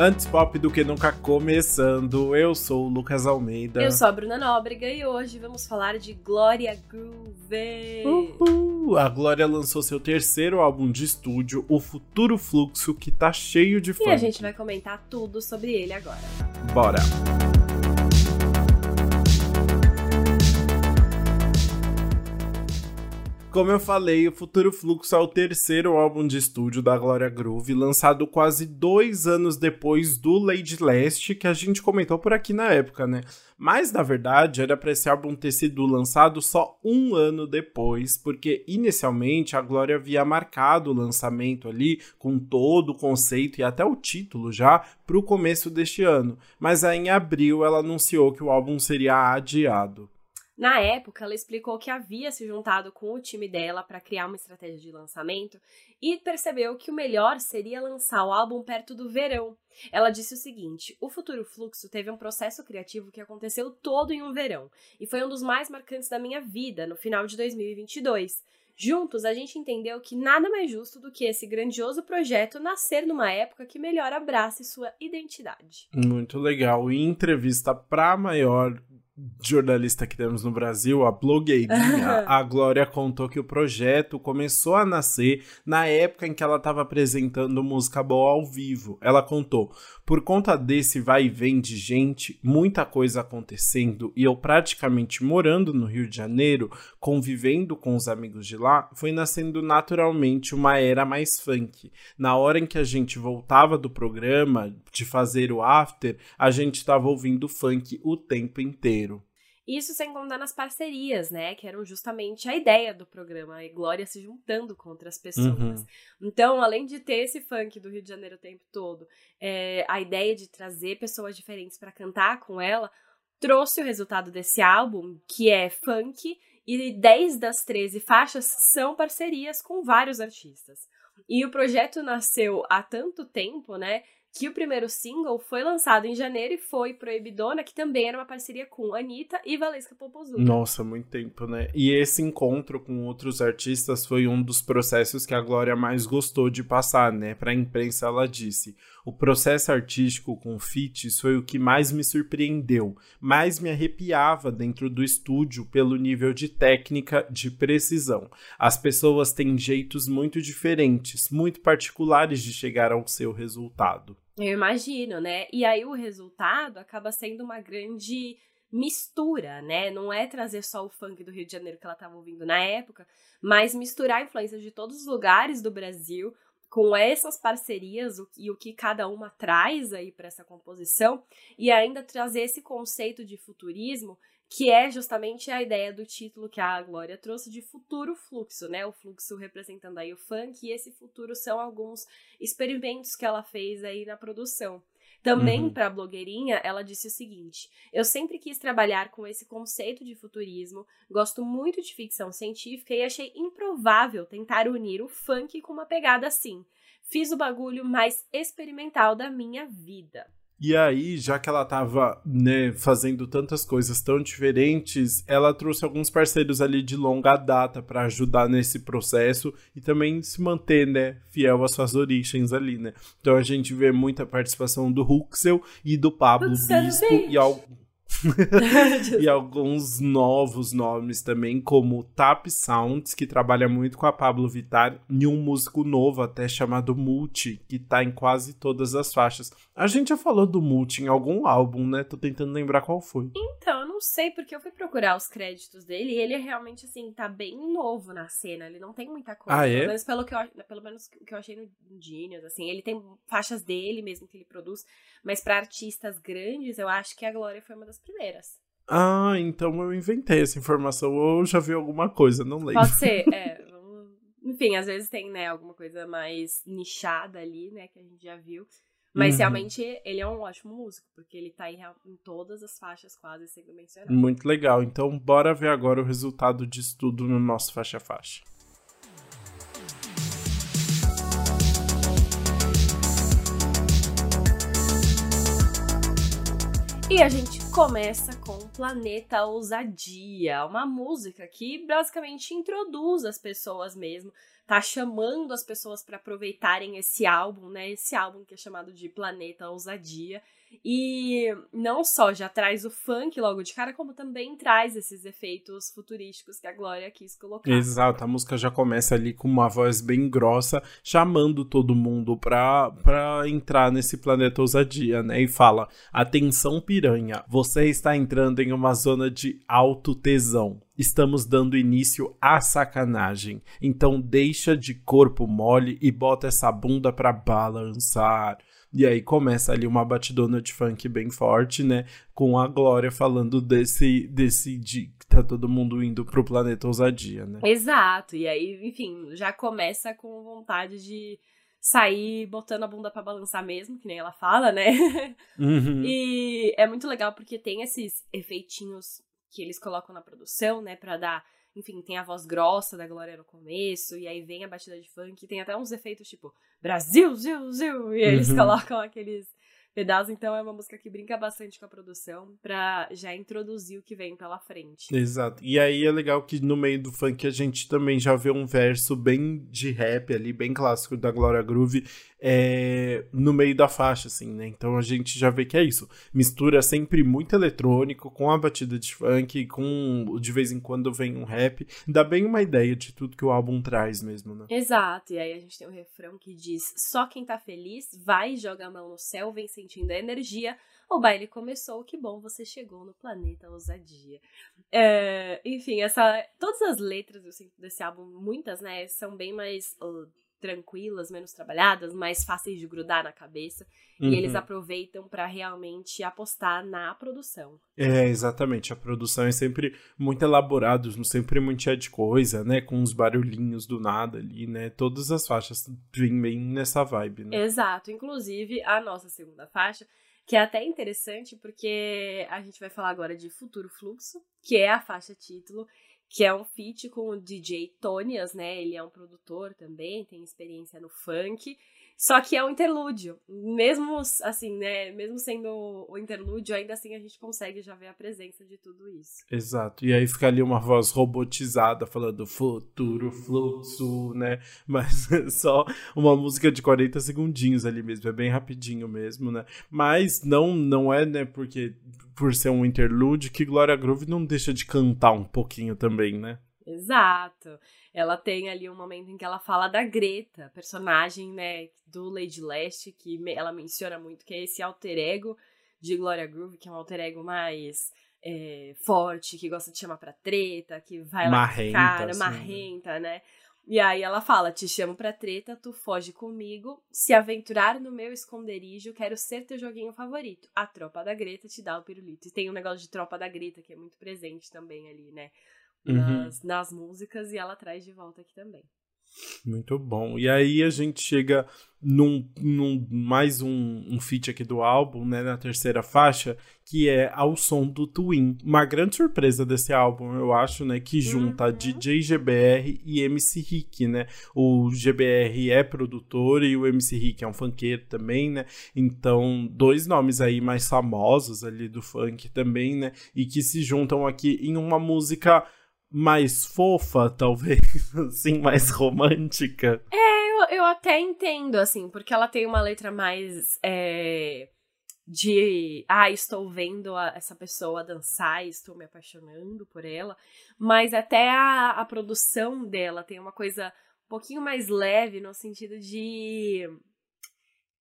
Antes pop do que nunca começando, eu sou o Lucas Almeida. Eu sou a Bruna Nóbrega e hoje vamos falar de Glória Groove. Uhul. A Glória lançou seu terceiro álbum de estúdio, O Futuro Fluxo, que tá cheio de fãs. E a gente vai comentar tudo sobre ele agora. Bora! Como eu falei, o Futuro Fluxo é o terceiro álbum de estúdio da Gloria Groove, lançado quase dois anos depois do Lady Last, que a gente comentou por aqui na época, né? Mas, na verdade, era para esse álbum ter sido lançado só um ano depois, porque inicialmente a Glória havia marcado o lançamento ali, com todo o conceito e até o título já, para o começo deste ano. Mas aí em abril ela anunciou que o álbum seria adiado. Na época, ela explicou que havia se juntado com o time dela para criar uma estratégia de lançamento e percebeu que o melhor seria lançar o álbum perto do verão. Ela disse o seguinte: O Futuro Fluxo teve um processo criativo que aconteceu todo em um verão e foi um dos mais marcantes da minha vida no final de 2022. Juntos, a gente entendeu que nada mais justo do que esse grandioso projeto nascer numa época que melhor abrace sua identidade. Muito legal. Em entrevista para maior jornalista que temos no Brasil, a blogueirinha, a Glória contou que o projeto começou a nascer na época em que ela estava apresentando música boa ao vivo. Ela contou: por conta desse vai e vem de gente, muita coisa acontecendo e eu praticamente morando no Rio de Janeiro, convivendo com os amigos de lá, foi nascendo naturalmente uma era mais funk. Na hora em que a gente voltava do programa, de fazer o after, a gente estava ouvindo funk o tempo inteiro. Isso sem contar nas parcerias, né? Que eram justamente a ideia do programa, e Glória se juntando com outras pessoas. Uhum. Então, além de ter esse funk do Rio de Janeiro o tempo todo, é, a ideia de trazer pessoas diferentes para cantar com ela trouxe o resultado desse álbum, que é funk, e 10 das 13 faixas são parcerias com vários artistas. E o projeto nasceu há tanto tempo, né? Que o primeiro single foi lançado em janeiro e foi Proibidona, que também era uma parceria com Anitta e Valesca Popozuda. Nossa, muito tempo, né? E esse encontro com outros artistas foi um dos processos que a Glória mais gostou de passar, né? Pra imprensa ela disse: "O processo artístico com feats foi o que mais me surpreendeu, mais me arrepiava dentro do estúdio pelo nível de técnica, de precisão. As pessoas têm jeitos muito diferentes, muito particulares de chegar ao seu resultado." Eu imagino, né? E aí o resultado acaba sendo uma grande mistura, né? Não é trazer só o funk do Rio de Janeiro que ela estava ouvindo na época, mas misturar influências de todos os lugares do Brasil com essas parcerias e o que cada uma traz aí para essa composição e ainda trazer esse conceito de futurismo que é justamente a ideia do título que a Glória trouxe de futuro fluxo, né? O fluxo representando aí o funk e esse futuro são alguns experimentos que ela fez aí na produção. Também uhum. para a blogueirinha, ela disse o seguinte: Eu sempre quis trabalhar com esse conceito de futurismo, gosto muito de ficção científica e achei improvável tentar unir o funk com uma pegada assim. Fiz o bagulho mais experimental da minha vida. E aí, já que ela tava, né, fazendo tantas coisas tão diferentes, ela trouxe alguns parceiros ali de longa data para ajudar nesse processo e também se manter, né, fiel às suas origens ali, né? Então a gente vê muita participação do Huxel e do Pablo Bispo e algo e alguns novos nomes também, como Tap Sounds, que trabalha muito com a Pablo Vittar, e um músico novo até chamado Multi, que tá em quase todas as faixas. A gente já falou do Multi em algum álbum, né? Tô tentando lembrar qual foi. Então, eu não sei, porque eu fui procurar os créditos dele e ele é realmente, assim, tá bem novo na cena. Ele não tem muita coisa. Ah, é? Pelo menos pelo que eu, pelo menos o que eu achei no Genius, assim. Ele tem faixas dele mesmo que ele produz, mas para artistas grandes, eu acho que a Glória foi uma das primeiras. Ah, então eu inventei essa informação ou já vi alguma coisa, não lembro. Pode ser, é. Enfim, às vezes tem, né, alguma coisa mais nichada ali, né, que a gente já viu. Mas uhum. realmente ele é um ótimo músico, porque ele tá em, em todas as faixas quase sendo mencionado. Muito legal. Então, bora ver agora o resultado disso tudo no nosso faixa-faixa. E a gente começa com Planeta Ousadia, uma música que basicamente introduz as pessoas mesmo, tá chamando as pessoas para aproveitarem esse álbum, né? Esse álbum que é chamado de Planeta Ousadia. E não só já traz o funk logo de cara, como também traz esses efeitos futurísticos que a Glória quis colocar. Exato, a música já começa ali com uma voz bem grossa, chamando todo mundo pra, pra entrar nesse planeta ousadia, né? E fala: Atenção, piranha, você está entrando em uma zona de alto tesão. Estamos dando início à sacanagem. Então deixa de corpo mole e bota essa bunda pra balançar. E aí começa ali uma batidona de funk bem forte, né? Com a Glória falando desse, desse de que tá todo mundo indo pro planeta ousadia, né? Exato. E aí, enfim, já começa com vontade de sair botando a bunda para balançar mesmo, que nem ela fala, né? Uhum. E é muito legal porque tem esses efeitinhos que eles colocam na produção, né, para dar enfim, tem a voz grossa da Glória no começo, e aí vem a batida de funk, tem até uns efeitos tipo Brasil, Zil, Zil, e eles Uhum. colocam aqueles pedaços, então é uma música que brinca bastante com a produção pra já introduzir o que vem pela frente. Exato. E aí é legal que no meio do funk a gente também já vê um verso bem de rap ali, bem clássico da Glória Groove, é, no meio da faixa, assim, né? Então a gente já vê que é isso. Mistura sempre muito eletrônico com a batida de funk, com de vez em quando vem um rap. Dá bem uma ideia de tudo que o álbum traz mesmo, né? Exato, e aí a gente tem um refrão que diz: Só quem tá feliz vai, joga a mão no céu, vem sentindo a energia. O baile começou, que bom você chegou no planeta ousadia. É, enfim, essa, todas as letras sinto desse álbum, muitas, né, são bem mais uh, tranquilas, menos trabalhadas, mais fáceis de grudar na cabeça. Uhum. E eles aproveitam pra realmente apostar na produção. É, exatamente. A produção é sempre muito elaborada, sempre muito cheia de coisa, né? Com uns barulhinhos do nada ali, né? Todas as faixas vêm bem nessa vibe, né? Exato, inclusive a nossa segunda faixa, que é até interessante porque a gente vai falar agora de Futuro Fluxo, que é a faixa título, que é um feat com o DJ Tonias, né? Ele é um produtor também, tem experiência no funk. Só que é um interlúdio. Mesmo assim, né? Mesmo sendo o interlúdio, ainda assim a gente consegue já ver a presença de tudo isso. Exato. E aí fica ali uma voz robotizada falando futuro fluxo, né? Mas é só uma música de 40 segundinhos ali mesmo, é bem rapidinho mesmo, né? Mas não não é, né, porque por ser um interlude que Gloria Groove não deixa de cantar um pouquinho também, né? Exato. Ela tem ali um momento em que ela fala da Greta, personagem, né, do Lady Leste, que ela menciona muito, que é esse alter ego de Gloria Groove, que é um alter ego mais é, forte, que gosta de chamar pra treta, que vai lá Marrenta, cara, assim, marrenta, né? E aí ela fala: Te chamo pra treta, tu foge comigo. Se aventurar no meu esconderijo, quero ser teu joguinho favorito. A tropa da Greta te dá o pirulito. E tem um negócio de tropa da Greta que é muito presente também ali, né? Uhum. Nas, nas músicas e ela traz de volta aqui também. Muito bom. E aí a gente chega num, num mais um, um feat aqui do álbum, né, na terceira faixa, que é ao som do Twin. Uma grande surpresa desse álbum, eu acho, né, que junta Uhum. DJ GBR e MC Rick, né? O GBR é produtor e o MC Rick é um funkeiro também, né? Então, dois nomes aí mais famosos ali do funk também, né? E que se juntam aqui em uma música mais fofa, talvez, assim, mais romântica. Eu, eu até entendo, assim, porque ela tem uma letra mais. é, de. Ah, estou vendo a- essa pessoa dançar e estou me apaixonando por ela. Mas até a, a produção dela tem uma coisa um pouquinho mais leve, no sentido de.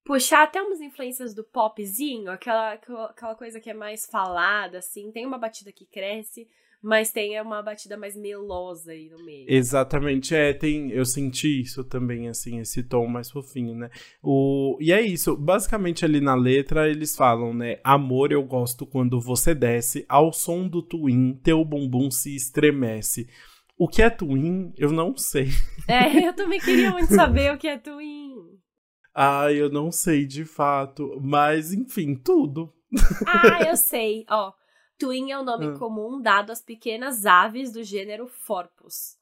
Puxar até umas influências do popzinho, aquela, aquela coisa que é mais falada, assim. Tem uma batida que cresce, mas tem uma batida mais melosa aí no meio. Exatamente, é, tem, eu senti isso também, assim, esse tom mais fofinho, né? O, e é isso, basicamente ali na letra eles falam, né? Amor, eu gosto quando você desce, ao som do twin, teu bumbum se estremece. O que é twin, eu não sei. É, eu também queria muito saber o que é Twin. Ah, eu não sei de fato, mas enfim, tudo. Ah, eu sei. Ó, Twin é o nome Ah. comum dado às pequenas aves do gênero Forpus.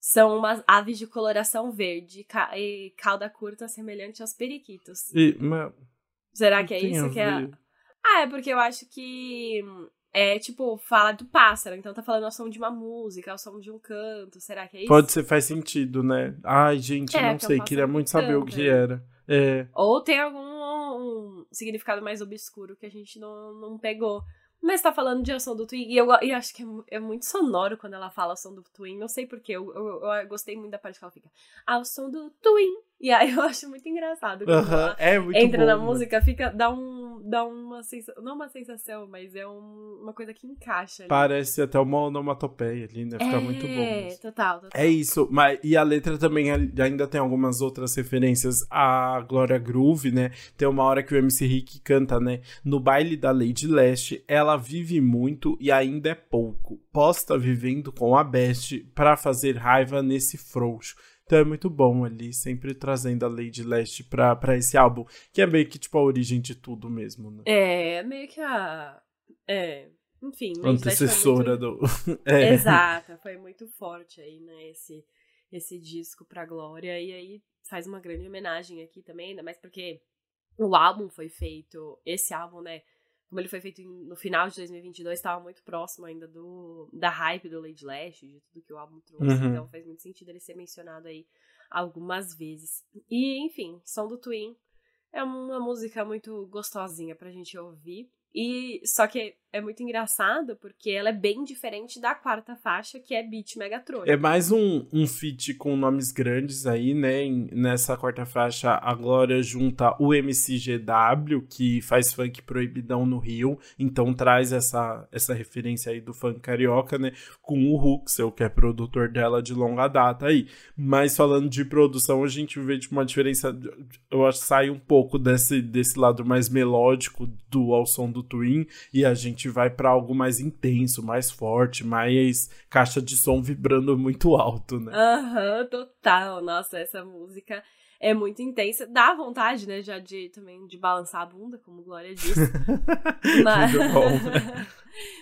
São umas aves de coloração verde ca- e cauda curta semelhante aos periquitos. E, mas, Será que é isso que é? Ah, é porque eu acho que é tipo, fala do pássaro, então tá falando ao som de uma música, ao som de um canto, será que é isso? Pode ser, faz sentido, né? Ai, gente, é, não sei, é um queria muito saber o que era. É. Ou tem algum um significado mais obscuro que a gente não, não pegou. Mas tá falando de ação do Twin, e eu, eu acho que é, é, muito sonoro quando ela fala ação do Twin, não sei porquê, eu, eu, eu, gostei muito da parte que ela fica, ao som do Twin, e aí eu acho muito engraçado. Quando uh -huh, é muito entra bom, na né? música, fica, dá, um, dá uma sensação, não uma sensação, mas é um, uma coisa que encaixa. Ali. Parece até uma onomatopeia ali, né? Fica é, muito bom. É, total, total. É isso, mas, e a letra também ainda tem algumas outras referências à Glória Groove, né? Tem uma hora que o MC Rick canta, né? No baile da Lady Leste, ela vive muito e ainda é pouco. Posta vivendo com a Best para fazer raiva nesse frouxo. Então é muito bom ali, sempre trazendo a Lady Leste pra, pra esse álbum, que é meio que tipo a origem de tudo mesmo, né? É, meio que a. É. Enfim, antecessora muito... do. é. Exato, foi muito forte aí, né? Esse, esse disco pra Glória. E aí faz uma grande homenagem aqui também, ainda mais porque o álbum foi feito. Esse álbum, né? Como ele foi feito no final de 2022, estava muito próximo ainda do da hype do Lady Lash, de tudo que o álbum trouxe. Uhum. Então faz muito sentido ele ser mencionado aí algumas vezes. E, enfim, Som do Twin é uma música muito gostosinha pra gente ouvir. E só que é muito engraçado porque ela é bem diferente da quarta faixa, que é Beat Megatron. É mais um, um feat com nomes grandes aí, né? Nessa quarta faixa, a Glória junta o MCGW, que faz funk proibidão no Rio, então traz essa, essa referência aí do funk carioca, né? Com o Huxel, que é produtor dela de longa data aí. Mas falando de produção, a gente vê tipo, uma diferença, eu acho que sai um pouco desse, desse lado mais melódico do ao som do Twin, e a gente vai para algo mais intenso, mais forte, mais caixa de som vibrando muito alto, né? Aham, uhum, total. Nossa, essa música é muito intensa. Dá vontade, né, já de também de balançar a bunda, como Glória disse. Mas... Muito bom.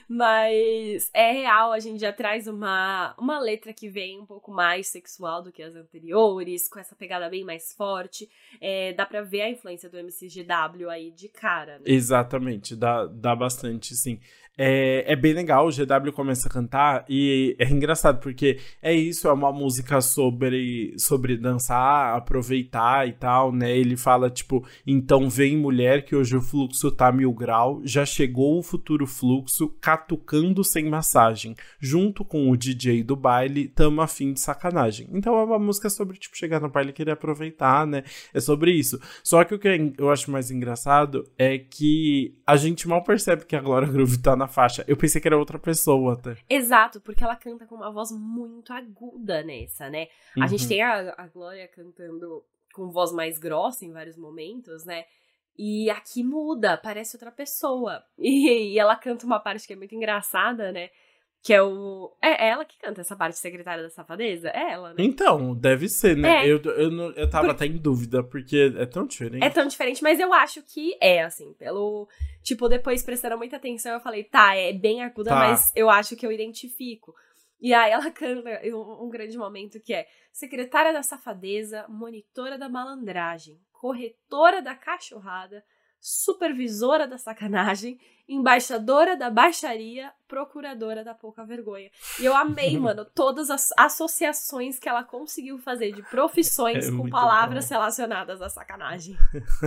Mas é real, a gente já traz uma, uma letra que vem um pouco mais sexual do que as anteriores, com essa pegada bem mais forte. É, dá pra ver a influência do MCGW aí de cara. Né? Exatamente, dá, dá bastante, sim. É, é bem legal, o GW começa a cantar e é engraçado porque é isso, é uma música sobre, sobre dançar, aproveitar e tal, né? Ele fala tipo, então vem mulher que hoje o fluxo tá mil grau, já chegou o futuro fluxo, catucando sem massagem, junto com o DJ do baile, tamo afim de sacanagem. Então é uma música sobre tipo chegar no baile e querer aproveitar, né? É sobre isso. Só que o que eu acho mais engraçado é que a gente mal percebe que a Groove tá na faixa. Eu pensei que era outra pessoa até. Exato, porque ela canta com uma voz muito aguda nessa, né? Uhum. A gente uhum. tem a, a Glória cantando com voz mais grossa em vários momentos, né? E aqui muda, parece outra pessoa. E, e, ela canta uma parte que é muito engraçada, né? Que é o. É ela que canta essa parte secretária da safadeza? É ela, né? Então, deve ser, né? É. Eu, eu, eu, eu tava Por... até em dúvida, porque é tão diferente. É tão diferente, mas eu acho que é, assim, pelo. Tipo, depois prestando muita atenção, eu falei, tá, é bem aguda, tá. mas eu acho que eu identifico. E aí ela canta um, um grande momento que é secretária da safadeza, monitora da malandragem, corretora da cachorrada, supervisora da sacanagem, embaixadora da baixaria, procuradora da pouca vergonha. E eu amei, mano, todas as associações que ela conseguiu fazer de profissões é com palavras bom. relacionadas à sacanagem.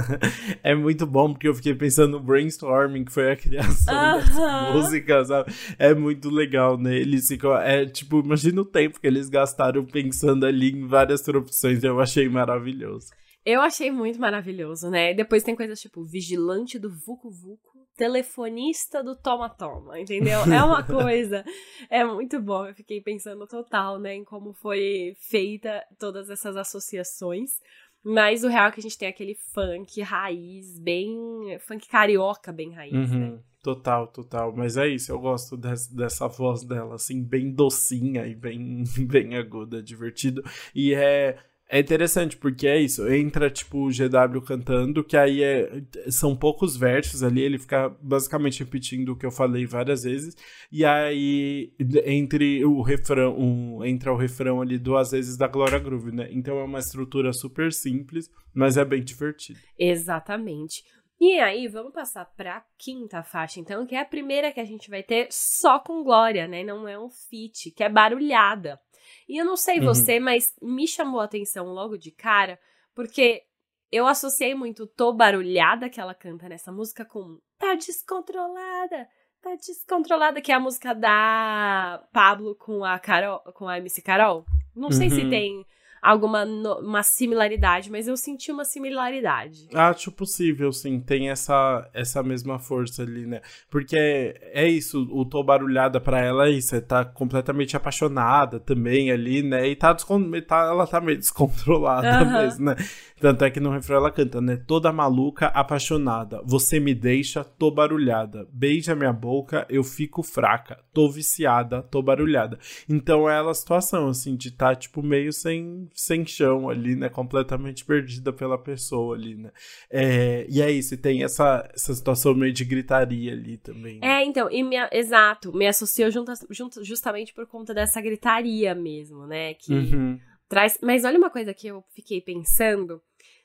é muito bom, porque eu fiquei pensando no brainstorming, que foi a criação uh -huh. dessa música, sabe? É muito legal, né? Eles ficam. É tipo, imagina o tempo que eles gastaram pensando ali em várias profissões. Eu achei maravilhoso. Eu achei muito maravilhoso, né? Depois tem coisas tipo vigilante do Vucu Vucu, telefonista do Toma Toma, entendeu? É uma coisa, é muito bom. Eu fiquei pensando total, né, em como foi feita todas essas associações. Mas o real é que a gente tem aquele funk raiz, bem. funk carioca, bem raiz, uhum. né? Total, total. Mas é isso, eu gosto dessa, dessa voz dela, assim, bem docinha e bem, bem aguda, divertido. E é é interessante, porque é isso. Entra, tipo, o GW cantando, que aí é, são poucos versos ali, ele fica basicamente repetindo o que eu falei várias vezes. E aí, entre o refrão, um, entra o refrão ali duas vezes da Glória Groove, né? Então é uma estrutura super simples, mas é bem divertido. Exatamente. E aí, vamos passar pra quinta faixa, então, que é a primeira que a gente vai ter só com Glória, né? Não é um feat, que é barulhada. E eu não sei uhum. você, mas me chamou a atenção logo de cara, porque eu associei muito Tô Barulhada que ela canta nessa música com Tá Descontrolada, Tá Descontrolada, que é a música da Pablo com a Carol, com a MC Carol. Não sei se uhum. tem alguma no, uma similaridade, mas eu senti uma similaridade. Acho possível, sim. Tem essa, essa mesma força ali, né? Porque é, é isso, o Tô Barulhada pra ela é isso, é tá completamente apaixonada também ali, né? E tá, tá ela tá meio descontrolada uhum. mesmo, né? Tanto é que no refrão ela canta, né? Toda maluca, apaixonada. Você me deixa, tô barulhada. Beija minha boca, eu fico fraca. Tô viciada, tô barulhada. Então é ela a situação, assim, de tá, tipo, meio sem, sem chão ali, né? Completamente perdida pela pessoa ali, né? É, e é isso, e tem essa, essa situação meio de gritaria ali também. Né? É, então, e me, exato, me associou junto, junto, justamente por conta dessa gritaria mesmo, né? Que uhum. traz. Mas olha uma coisa que eu fiquei pensando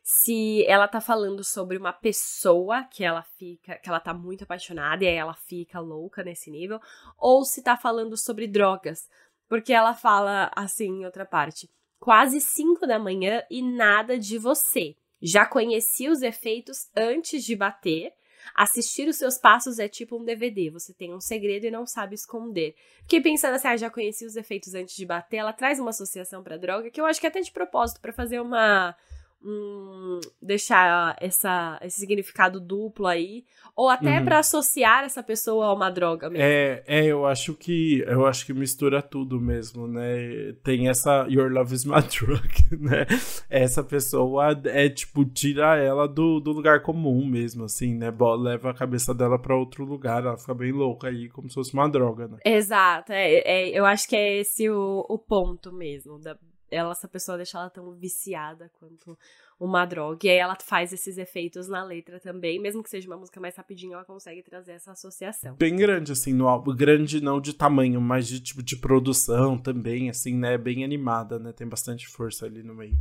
se ela tá falando sobre uma pessoa que ela fica, que ela tá muito apaixonada e aí ela fica louca nesse nível, ou se tá falando sobre drogas. Porque ela fala assim em outra parte: quase 5 da manhã e nada de você. Já conheci os efeitos antes de bater. Assistir os seus passos é tipo um DVD, você tem um segredo e não sabe esconder. Fiquei pensando assim, ah, já conheci os efeitos antes de bater, ela traz uma associação para droga que eu acho que é até de propósito para fazer uma um, deixar essa, esse significado duplo aí, ou até uhum. para associar essa pessoa a uma droga mesmo. É, é, eu acho que eu acho que mistura tudo mesmo, né? Tem essa Your Love is my drug, né? Essa pessoa é tipo tira ela do, do lugar comum mesmo, assim, né? Leva a cabeça dela para outro lugar, ela fica bem louca aí, como se fosse uma droga, né? Exato, é, é eu acho que é esse o, o ponto mesmo da ela, essa pessoa deixa ela tão viciada quanto uma droga. E aí ela faz esses efeitos na letra também, mesmo que seja uma música mais rapidinho, ela consegue trazer essa associação. Bem grande, assim, no álbum. Grande não de tamanho, mas de tipo de produção também, assim, né? Bem animada, né? Tem bastante força ali no meio.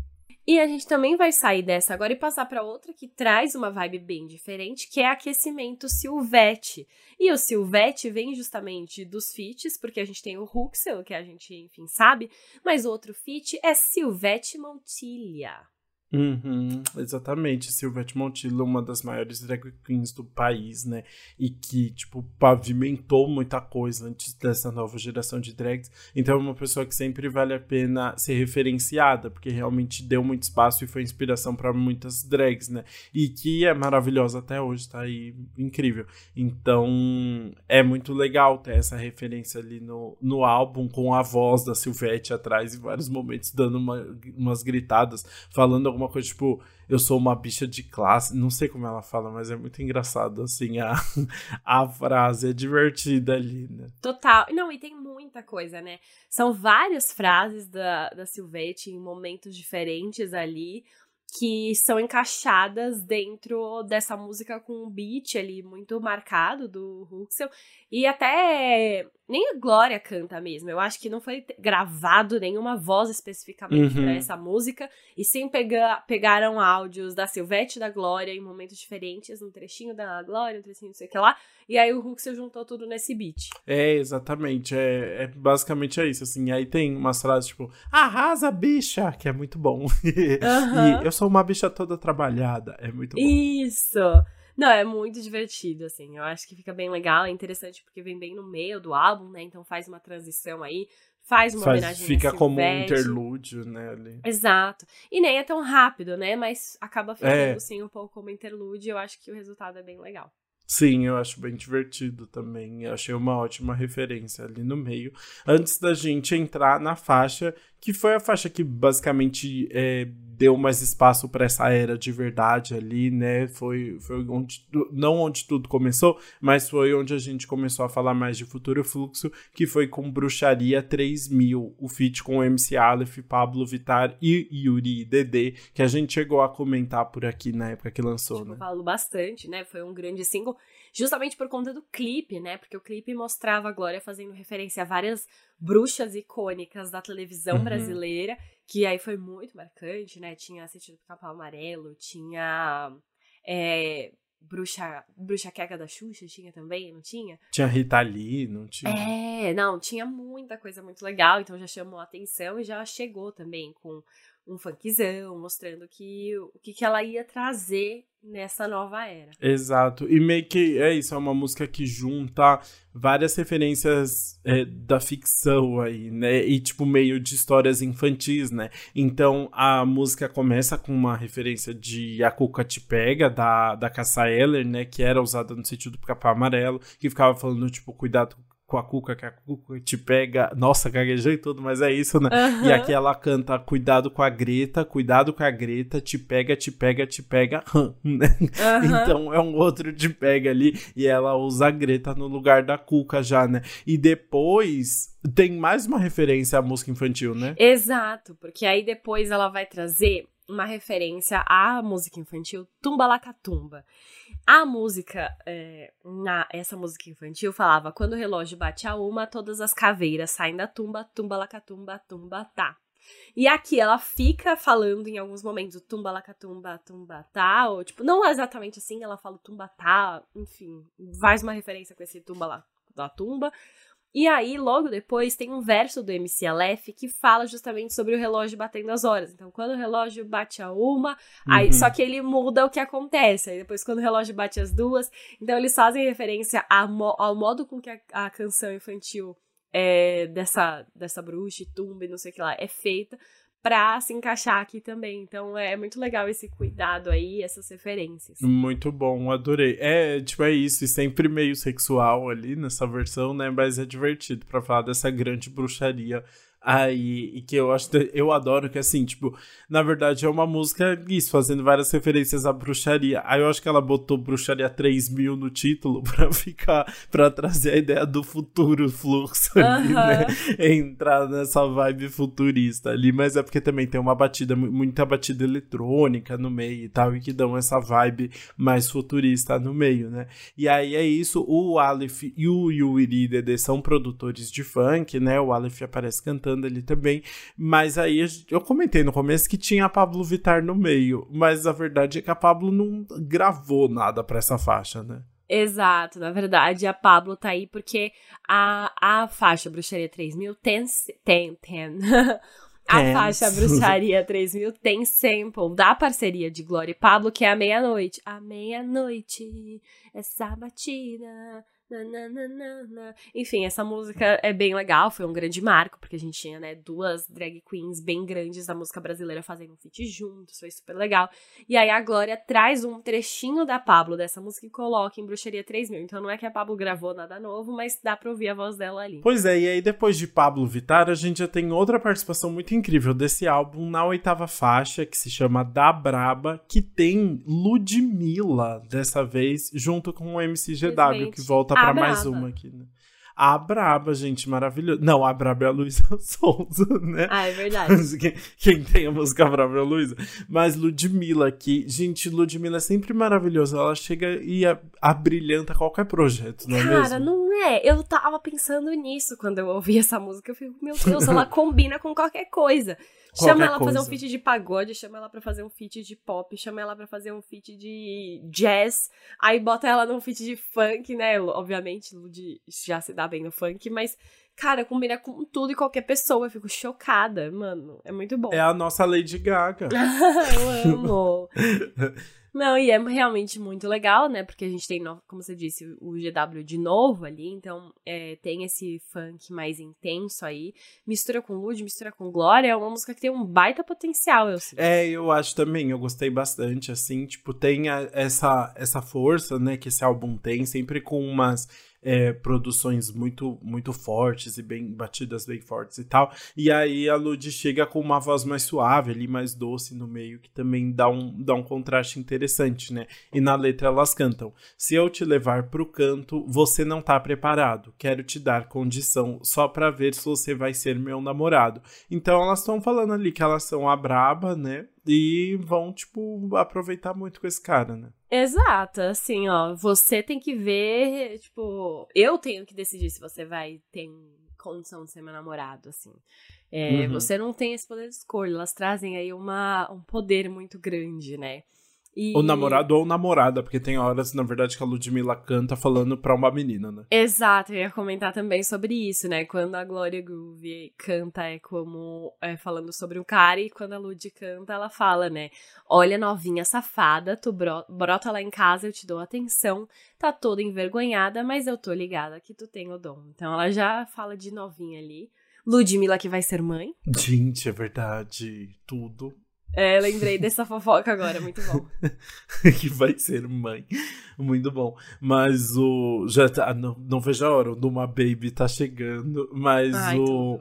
E a gente também vai sair dessa agora e passar para outra que traz uma vibe bem diferente, que é aquecimento Silvete. E o Silvete vem justamente dos feats, porque a gente tem o Huxel, que a gente, enfim, sabe, mas outro feat é Silvete Montilha. Uhum, exatamente. Silvete Montilla, uma das maiores drag queens do país, né? E que, tipo, pavimentou muita coisa antes dessa nova geração de drags. Então é uma pessoa que sempre vale a pena ser referenciada, porque realmente deu muito espaço e foi inspiração para muitas drags, né? E que é maravilhosa até hoje, tá aí incrível. Então é muito legal ter essa referência ali no, no álbum, com a voz da Silvete atrás, em vários momentos, dando uma, umas gritadas, falando alguma coisa tipo, eu sou uma bicha de classe. Não sei como ela fala, mas é muito engraçado, assim, a, a frase é divertida ali, né? Total. Não, e tem muita coisa, né? São várias frases da, da Silvete em momentos diferentes ali que são encaixadas dentro dessa música com um beat ali muito marcado do Huxel. E até nem a Glória canta mesmo. Eu acho que não foi gravado nenhuma voz especificamente uhum. para essa música. E sim pega, pegaram áudios da Silvete e da Glória em momentos diferentes, um trechinho da Glória, um trechinho não sei o que lá. E aí o Huxel juntou tudo nesse beat. É, exatamente. É, é basicamente é isso, assim. Aí tem umas frases tipo, arrasa, bicha, que é muito bom. Uhum. e eu sou uma bicha toda trabalhada. É muito bom. Isso! Não, é muito divertido, assim. Eu acho que fica bem legal, é interessante porque vem bem no meio do álbum, né? Então faz uma transição aí, faz uma faz, homenagem Fica como um interlúdio, né? Ali. Exato. E nem é tão rápido, né? Mas acaba ficando, é. assim, um pouco como interlúdio. Eu acho que o resultado é bem legal. Sim, eu acho bem divertido também. Eu achei uma ótima referência ali no meio. Antes da gente entrar na faixa, que foi a faixa que basicamente é, deu mais espaço para essa era de verdade ali, né? Foi, foi onde, não onde tudo começou, mas foi onde a gente começou a falar mais de futuro fluxo, que foi com Bruxaria 3000, o feat com MC Aleph, Pablo Vitar e Yuri Dedê, que a gente chegou a comentar por aqui na época que lançou, né? Falo bastante, né? Foi um grande single, justamente por conta do clipe, né? Porque o clipe mostrava a Glória fazendo referência a várias bruxas icônicas da televisão uhum. brasileira, que aí foi muito marcante, né? Tinha Sentido do Capão Amarelo, tinha é, Bruxa, Bruxa Queca da Xuxa tinha também, não tinha? Tinha Rita Lee, não tinha? É, não, tinha muita coisa muito legal, então já chamou a atenção e já chegou também com um funkzão, mostrando que o que, que ela ia trazer nessa nova era. Exato. E meio que é isso, é uma música que junta várias referências é, da ficção aí, né? E tipo, meio de histórias infantis, né? Então a música começa com uma referência de A Cuca Te Pega, da, da Cassa Eller, né? Que era usada no sentido do capão amarelo, que ficava falando, tipo, cuidado com a Cuca, que a Cuca te pega. Nossa, gaguejou e tudo, mas é isso, né? Uhum. E aqui ela canta: Cuidado com a Greta, cuidado com a Greta, te pega, te pega, te pega, né? Uhum. Então é um outro te pega ali. E ela usa a Greta no lugar da Cuca já, né? E depois tem mais uma referência à música infantil, né? Exato, porque aí depois ela vai trazer uma referência à música infantil Tumba Lacatumba. A música, é, na, essa música infantil falava: quando o relógio bate a uma, todas as caveiras saem da tumba, tumba lacatumba, tumba tá. E aqui ela fica falando em alguns momentos tumba lacatumba, tumba tá, ou tipo, não exatamente assim, ela fala tumba tá, enfim, faz uma referência com esse tumba lá da tumba. E aí, logo depois, tem um verso do MC Aleph que fala justamente sobre o relógio batendo as horas. Então, quando o relógio bate a uma, uhum. aí só que ele muda o que acontece. Aí depois, quando o relógio bate as duas, então eles fazem referência ao modo com que a, a canção infantil é, dessa, dessa bruxa, tumba e não sei o que lá, é feita pra se encaixar aqui também. Então é muito legal esse cuidado aí, essas referências. Muito bom, adorei. É, tipo, é isso, e sempre meio sexual ali nessa versão, né? Mas é divertido para falar dessa grande bruxaria Aí, e que eu acho, eu adoro que assim, tipo, na verdade é uma música isso, fazendo várias referências à bruxaria. Aí eu acho que ela botou bruxaria 3000 no título pra ficar, pra trazer a ideia do futuro fluxo ali, né? Entrar nessa vibe futurista ali, mas é porque também tem uma batida, muita batida eletrônica no meio e tal, e que dão essa vibe mais futurista no meio, né? E aí é isso, o Aleph e o Yuri Dede são produtores de funk, né? O Aleph aparece cantando cantando ali também. Mas aí eu comentei no começo que tinha a Pablo Vitar no meio. Mas a verdade é que a Pablo não gravou nada para essa faixa, né? Exato, na verdade a Pablo tá aí porque a, a faixa Bruxaria 3000 tem. tem, tem. a faixa Bruxaria 3000 tem sample da parceria de Glória e Pablo, que é a meia-noite. A meia-noite, essa batida enfim, essa música é bem legal, foi um grande marco, porque a gente tinha, né, duas drag queens bem grandes da música brasileira fazendo um feat juntos, foi super legal. E aí a Glória traz um trechinho da Pablo dessa música e coloca em Bruxaria 3000. Então não é que a Pablo gravou nada novo, mas dá pra ouvir a voz dela ali. Pois é, e aí depois de Pablo Vittar, a gente já tem outra participação muito incrível desse álbum na oitava faixa, que se chama Da Braba, que tem Ludmilla dessa vez, junto com o MCGW, que volta para mais uma aqui, né? A Braba, gente, maravilhosa. Não, a Braba é a Luísa Souza, né? Ah, é verdade. quem, quem, tem a música Braba é a Luísa. Mas Ludmilla aqui, gente, Ludmilla é sempre maravilhosa. Ela chega e abrilhanta qualquer projeto, não é Cara, mesmo? Cara, não é. Eu tava pensando nisso quando eu ouvi essa música. Eu fico, meu Deus, ela combina com qualquer coisa. Chama ela pra fazer um feat de pagode, chama ela pra fazer um feat de pop, chama ela pra fazer um feat de jazz, aí bota ela num feat de funk, né? Obviamente, Lud já se dá bem no funk, mas, cara, combina com tudo e qualquer pessoa. Eu fico chocada, mano. É muito bom. É a nossa Lady Gaga. eu amo. Não, e é realmente muito legal, né? Porque a gente tem, como você disse, o GW de novo ali, então é, tem esse funk mais intenso aí. Mistura com Lud, mistura com Glória, é uma música que tem um baita potencial, eu sei. É, eu acho também, eu gostei bastante, assim, tipo, tem a, essa, essa força, né, que esse álbum tem, sempre com umas é, produções muito muito fortes e bem batidas bem fortes e tal. E aí a Lud chega com uma voz mais suave ali, mais doce no meio, que também dá um, dá um contraste interessante, né? E na letra elas cantam: Se eu te levar pro canto, você não tá preparado. Quero te dar condição só pra ver se você vai ser meu namorado. Então elas estão falando ali que elas são a braba, né? E vão, tipo, aproveitar muito com esse cara, né? Exato, assim, ó, você tem que ver, tipo, eu tenho que decidir se você vai ter condição de ser meu namorado, assim. É, uhum. Você não tem esse poder de escolha, elas trazem aí uma, um poder muito grande, né? E... O namorado ou namorada, porque tem horas, na verdade, que a Ludmilla canta falando pra uma menina, né? Exato, eu ia comentar também sobre isso, né? Quando a Gloria Groove canta é como é, falando sobre o cara, e quando a Lud canta, ela fala, né? Olha, novinha safada, tu bro brota lá em casa, eu te dou atenção. Tá toda envergonhada, mas eu tô ligada que tu tem o dom. Então ela já fala de novinha ali. Ludmilla que vai ser mãe. Gente, é verdade. Tudo. É, lembrei dessa fofoca agora, muito bom. que vai ser mãe. Muito bom. Mas o. Já tá, não, não vejo a hora, o Numa Baby tá chegando. Mas Ai, o.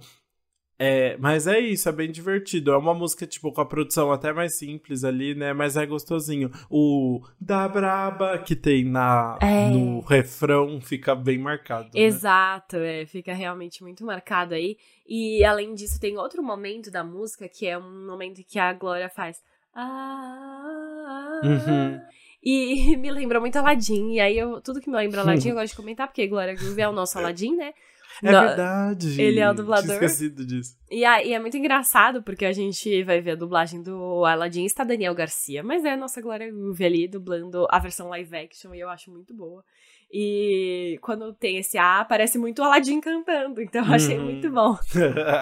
É, mas é isso, é bem divertido. É uma música, tipo, com a produção até mais simples ali, né? Mas é gostosinho. O da Braba que tem na, é. no refrão fica bem marcado. Né? Exato, né? é, fica realmente muito marcado aí. E além disso, tem outro momento da música que é um momento que a Glória faz. Ah, uhum. E me lembra muito Aladdin. E aí, eu, tudo que me lembra Aladdin eu gosto de comentar, porque Glória Groove é o nosso Aladdin, né? É verdade. Ele é o dublador. Tinha esquecido disso. E, a, e é muito engraçado, porque a gente vai ver a dublagem do Aladdin, está Daniel Garcia, mas é a nossa Glória Groove ali, dublando a versão live action, e eu acho muito boa. E quando tem esse A, parece muito o Aladdin cantando, então eu achei hum. muito bom.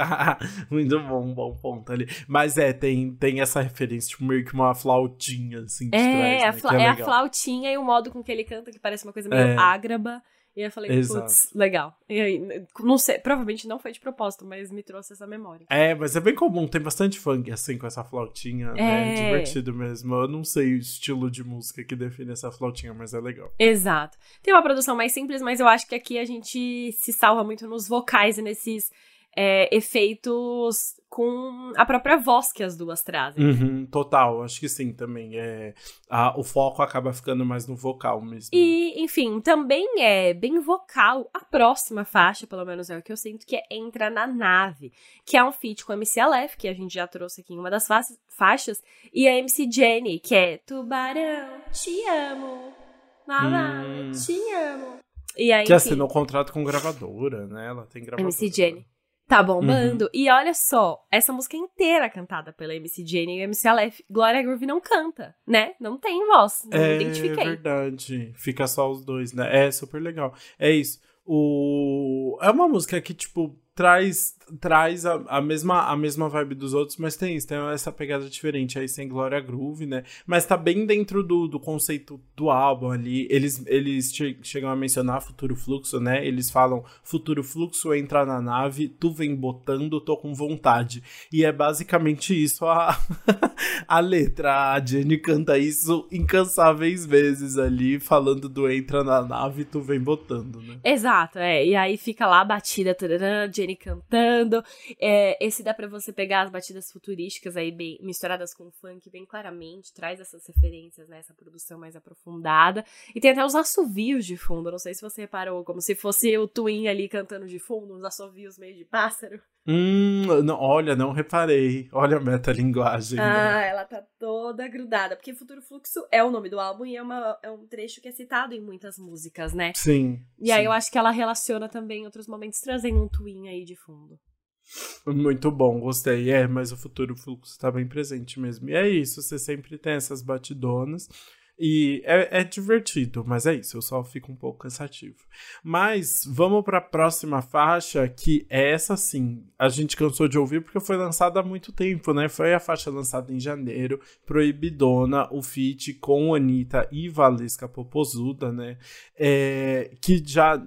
muito bom, bom ponto ali. Mas é, tem, tem essa referência, tipo, meio que uma flautinha, assim, de é, trás, né? a, é, é a flautinha e o modo com que ele canta, que parece uma coisa meio é. ágraba. E eu falei, putz, legal. E aí, não sei, provavelmente não foi de propósito, mas me trouxe essa memória. É, mas é bem comum, tem bastante funk assim com essa flautinha, né? é. né? Divertido mesmo. Eu não sei o estilo de música que define essa flautinha, mas é legal. Exato. Tem uma produção mais simples, mas eu acho que aqui a gente se salva muito nos vocais e nesses é, efeitos com a própria voz que as duas trazem. Uhum, total, acho que sim também. É, a, o foco acaba ficando mais no vocal mesmo. E, enfim, também é bem vocal a próxima faixa, pelo menos é o que eu sinto, que é Entra na Nave, que é um feat com a MC Aleph, que a gente já trouxe aqui em uma das fa faixas, e a MC Jenny, que é Tubarão, te amo, Mamá, hum. te amo. E aí, que assinou contrato com gravadora, né? Ela tem gravadora. MC Jenny tá bombando. Uhum. E olha só, essa música inteira cantada pela MC Jane e MC Aleph, Gloria Groove não canta, né? Não tem voz, não é identifiquei. É verdade, fica só os dois, né? É super legal. É isso. O... É uma música que, tipo, traz traz a, a, mesma, a mesma vibe dos outros, mas tem isso, tem essa pegada diferente aí sem Glória Groove, né? Mas tá bem dentro do, do conceito do álbum ali. Eles, eles che chegam a mencionar futuro fluxo, né? Eles falam futuro fluxo entra na nave, tu vem botando, tô com vontade. E é basicamente isso a, a letra. A Jenny canta isso incansáveis vezes ali, falando do entra na nave, tu vem botando, né? Exato, é. E aí fica lá a batida, tarará, Jenny cantando. É, esse dá para você pegar as batidas futurísticas aí bem misturadas com funk bem claramente, traz essas referências, né, essa produção mais aprofundada. E tem até os assovios de fundo, não sei se você reparou, como se fosse o Twin ali cantando de fundo, uns assovios meio de pássaro. Hum, não, olha, não reparei. Olha a metalinguagem. Ah, né? ela tá toda grudada. Porque Futuro Fluxo é o nome do álbum e é, uma, é um trecho que é citado em muitas músicas, né? Sim. E sim. aí eu acho que ela relaciona também outros momentos, trazendo um twin aí de fundo. Muito bom, gostei. É, mas o Futuro Fluxo tá bem presente mesmo. E é isso, você sempre tem essas batidonas. E é, é, divertido, mas é isso, eu só fico um pouco cansativo. Mas vamos para a próxima faixa, que é essa sim. A gente cansou de ouvir porque foi lançada há muito tempo, né? Foi a faixa lançada em janeiro, Proibidona, o feat com Anitta e Valesca Popozuda, né? É, que já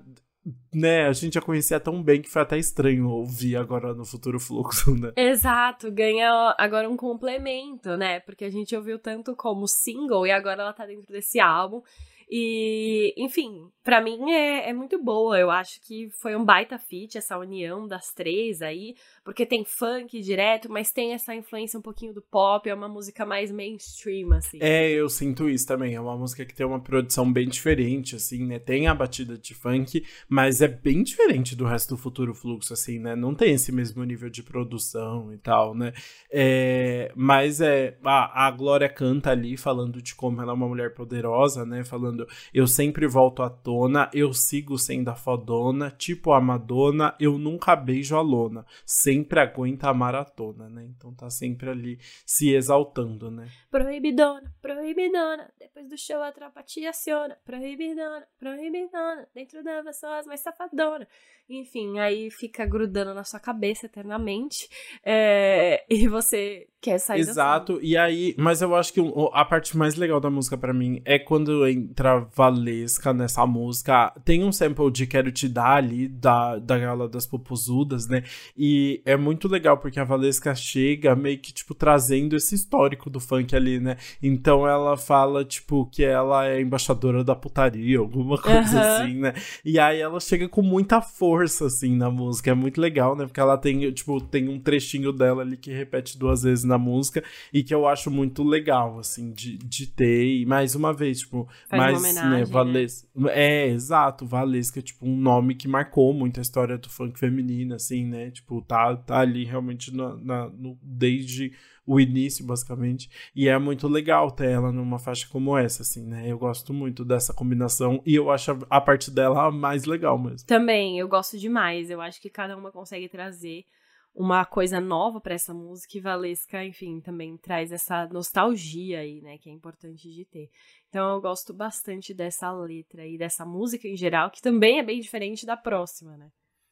né, a gente já conhecia tão bem que foi até estranho ouvir agora no futuro fluxo, né? Exato, ganha agora um complemento, né? Porque a gente ouviu tanto como single e agora ela tá dentro desse álbum. E, enfim, para mim é, é muito boa. Eu acho que foi um baita fit essa união das três aí, porque tem funk direto, mas tem essa influência um pouquinho do pop, é uma música mais mainstream, assim. É, eu sinto isso também. É uma música que tem uma produção bem diferente, assim, né? Tem a batida de funk, mas é bem diferente do resto do Futuro Fluxo, assim, né? Não tem esse mesmo nível de produção e tal, né? É, mas é. A, a Glória canta ali falando de como ela é uma mulher poderosa, né? Falando falando: eu sempre volto à tona, eu sigo sendo a fodona, tipo a Madonna, eu nunca beijo a lona, sempre aguenta a maratona, né? Então tá sempre ali se exaltando, né? Proibidona, proibidona, depois do show a tropa te aciona, proibidona, proibidona, dentro da são as mais safadona. Enfim, aí fica grudando na sua cabeça eternamente. É, e você quer sair Exato, e aí, mas eu acho que a parte mais legal da música para mim é quando entra Valesca nessa música. Tem um sample de Quero Te Dar ali, da, da Gala das Popozudas, né? E é muito legal porque a Valesca chega meio que, tipo, trazendo esse histórico do funk ali, né? Então ela fala, tipo, que ela é embaixadora da putaria, alguma coisa uhum. assim, né? E aí ela chega com muita força força, assim, na música. É muito legal, né? Porque ela tem, tipo, tem um trechinho dela ali que repete duas vezes na música e que eu acho muito legal, assim, de, de ter. E mais uma vez, tipo, Faz mais, homenagem, né, Valesca. Né? É, exato, Valesca, tipo, um nome que marcou muito a história do funk feminino, assim, né? Tipo, tá, tá ali realmente na, na no, desde o início, basicamente. E é muito legal ter ela numa faixa como essa, assim, né? Eu gosto muito dessa combinação e eu acho a parte dela a mais legal mesmo. Também, eu gosto demais. Eu acho que cada uma consegue trazer uma coisa nova para essa música e Valesca, enfim, também traz essa nostalgia aí, né, que é importante de ter. Então eu gosto bastante dessa letra e dessa música em geral, que também é bem diferente da próxima, né?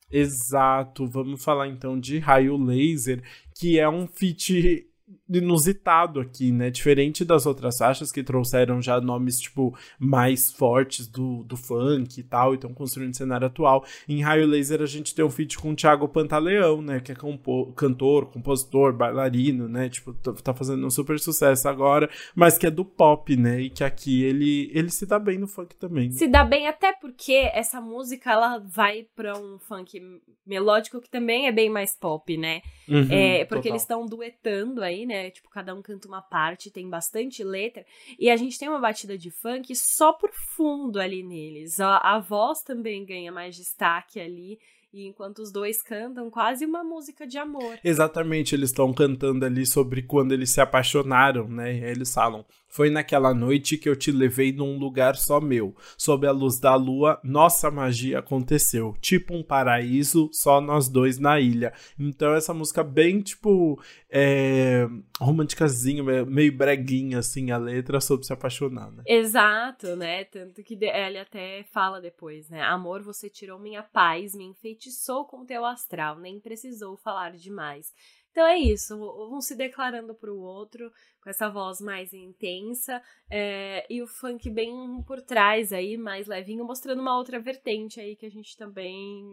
Exato. Vamos falar então de Raio Laser, que é um feat inusitado aqui, né? Diferente das outras faixas que trouxeram já nomes, tipo, mais fortes do, do funk e tal, e estão construindo cenário atual. Em Raio Laser a gente tem um feat com o Thiago Pantaleão, né? Que é compo cantor, compositor, bailarino, né? Tipo, tá, tá fazendo um super sucesso agora, mas que é do pop, né? E que aqui ele, ele se dá bem no funk também. Né? Se dá bem até porque essa música, ela vai pra um funk melódico que também é bem mais pop, né? Uhum, é, porque total. eles estão duetando aí, né? Tipo, cada um canta uma parte, tem bastante letra. E a gente tem uma batida de funk só por fundo ali neles. A, a voz também ganha mais destaque ali. E enquanto os dois cantam, quase uma música de amor. Exatamente, eles estão cantando ali sobre quando eles se apaixonaram, né? E aí eles falam: Foi naquela noite que eu te levei num lugar só meu. Sob a luz da lua, nossa magia aconteceu. Tipo um paraíso, só nós dois na ilha. Então, essa música bem, tipo, é, românticazinha, meio breguinha, assim, a letra sobre se apaixonar, né? Exato, né? Tanto que ele até fala depois, né? Amor, você tirou minha paz, me enfeitiçou com teu astral, nem precisou falar demais. Então é isso, um se declarando para o outro, com essa voz mais intensa, é, e o funk bem por trás aí, mais levinho, mostrando uma outra vertente aí que a gente também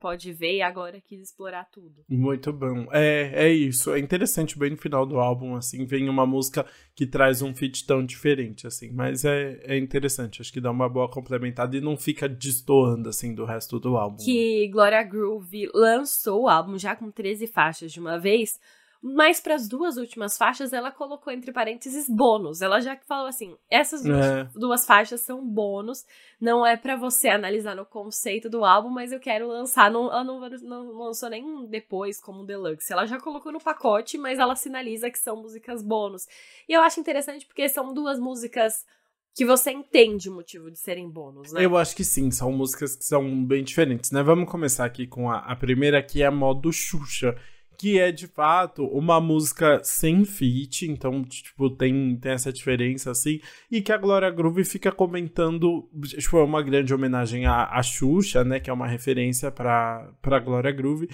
pode ver e agora quis explorar tudo. Muito bom. É, é isso. É interessante, bem no final do álbum, assim, vem uma música que traz um feat tão diferente, assim, mas é, é interessante, acho que dá uma boa complementada e não fica destoando, assim, do resto do álbum. Que Gloria Groove lançou o álbum já com 13 faixas de uma vez, mas para as duas últimas faixas, ela colocou entre parênteses bônus. Ela já falou assim: essas é. duas faixas são bônus, não é para você analisar no conceito do álbum, mas eu quero lançar. Não, ela não, não lançou nem depois como deluxe. Ela já colocou no pacote, mas ela sinaliza que são músicas bônus. E eu acho interessante porque são duas músicas que você entende o motivo de serem bônus, né? Eu acho que sim, são músicas que são bem diferentes, né? Vamos começar aqui com a, a primeira, que é a modo Xuxa que é de fato uma música sem feat, então, tipo, tem, tem essa diferença assim, e que a Glória Groove fica comentando, tipo, é uma grande homenagem à, à Xuxa, né, que é uma referência pra, pra Glória Groove,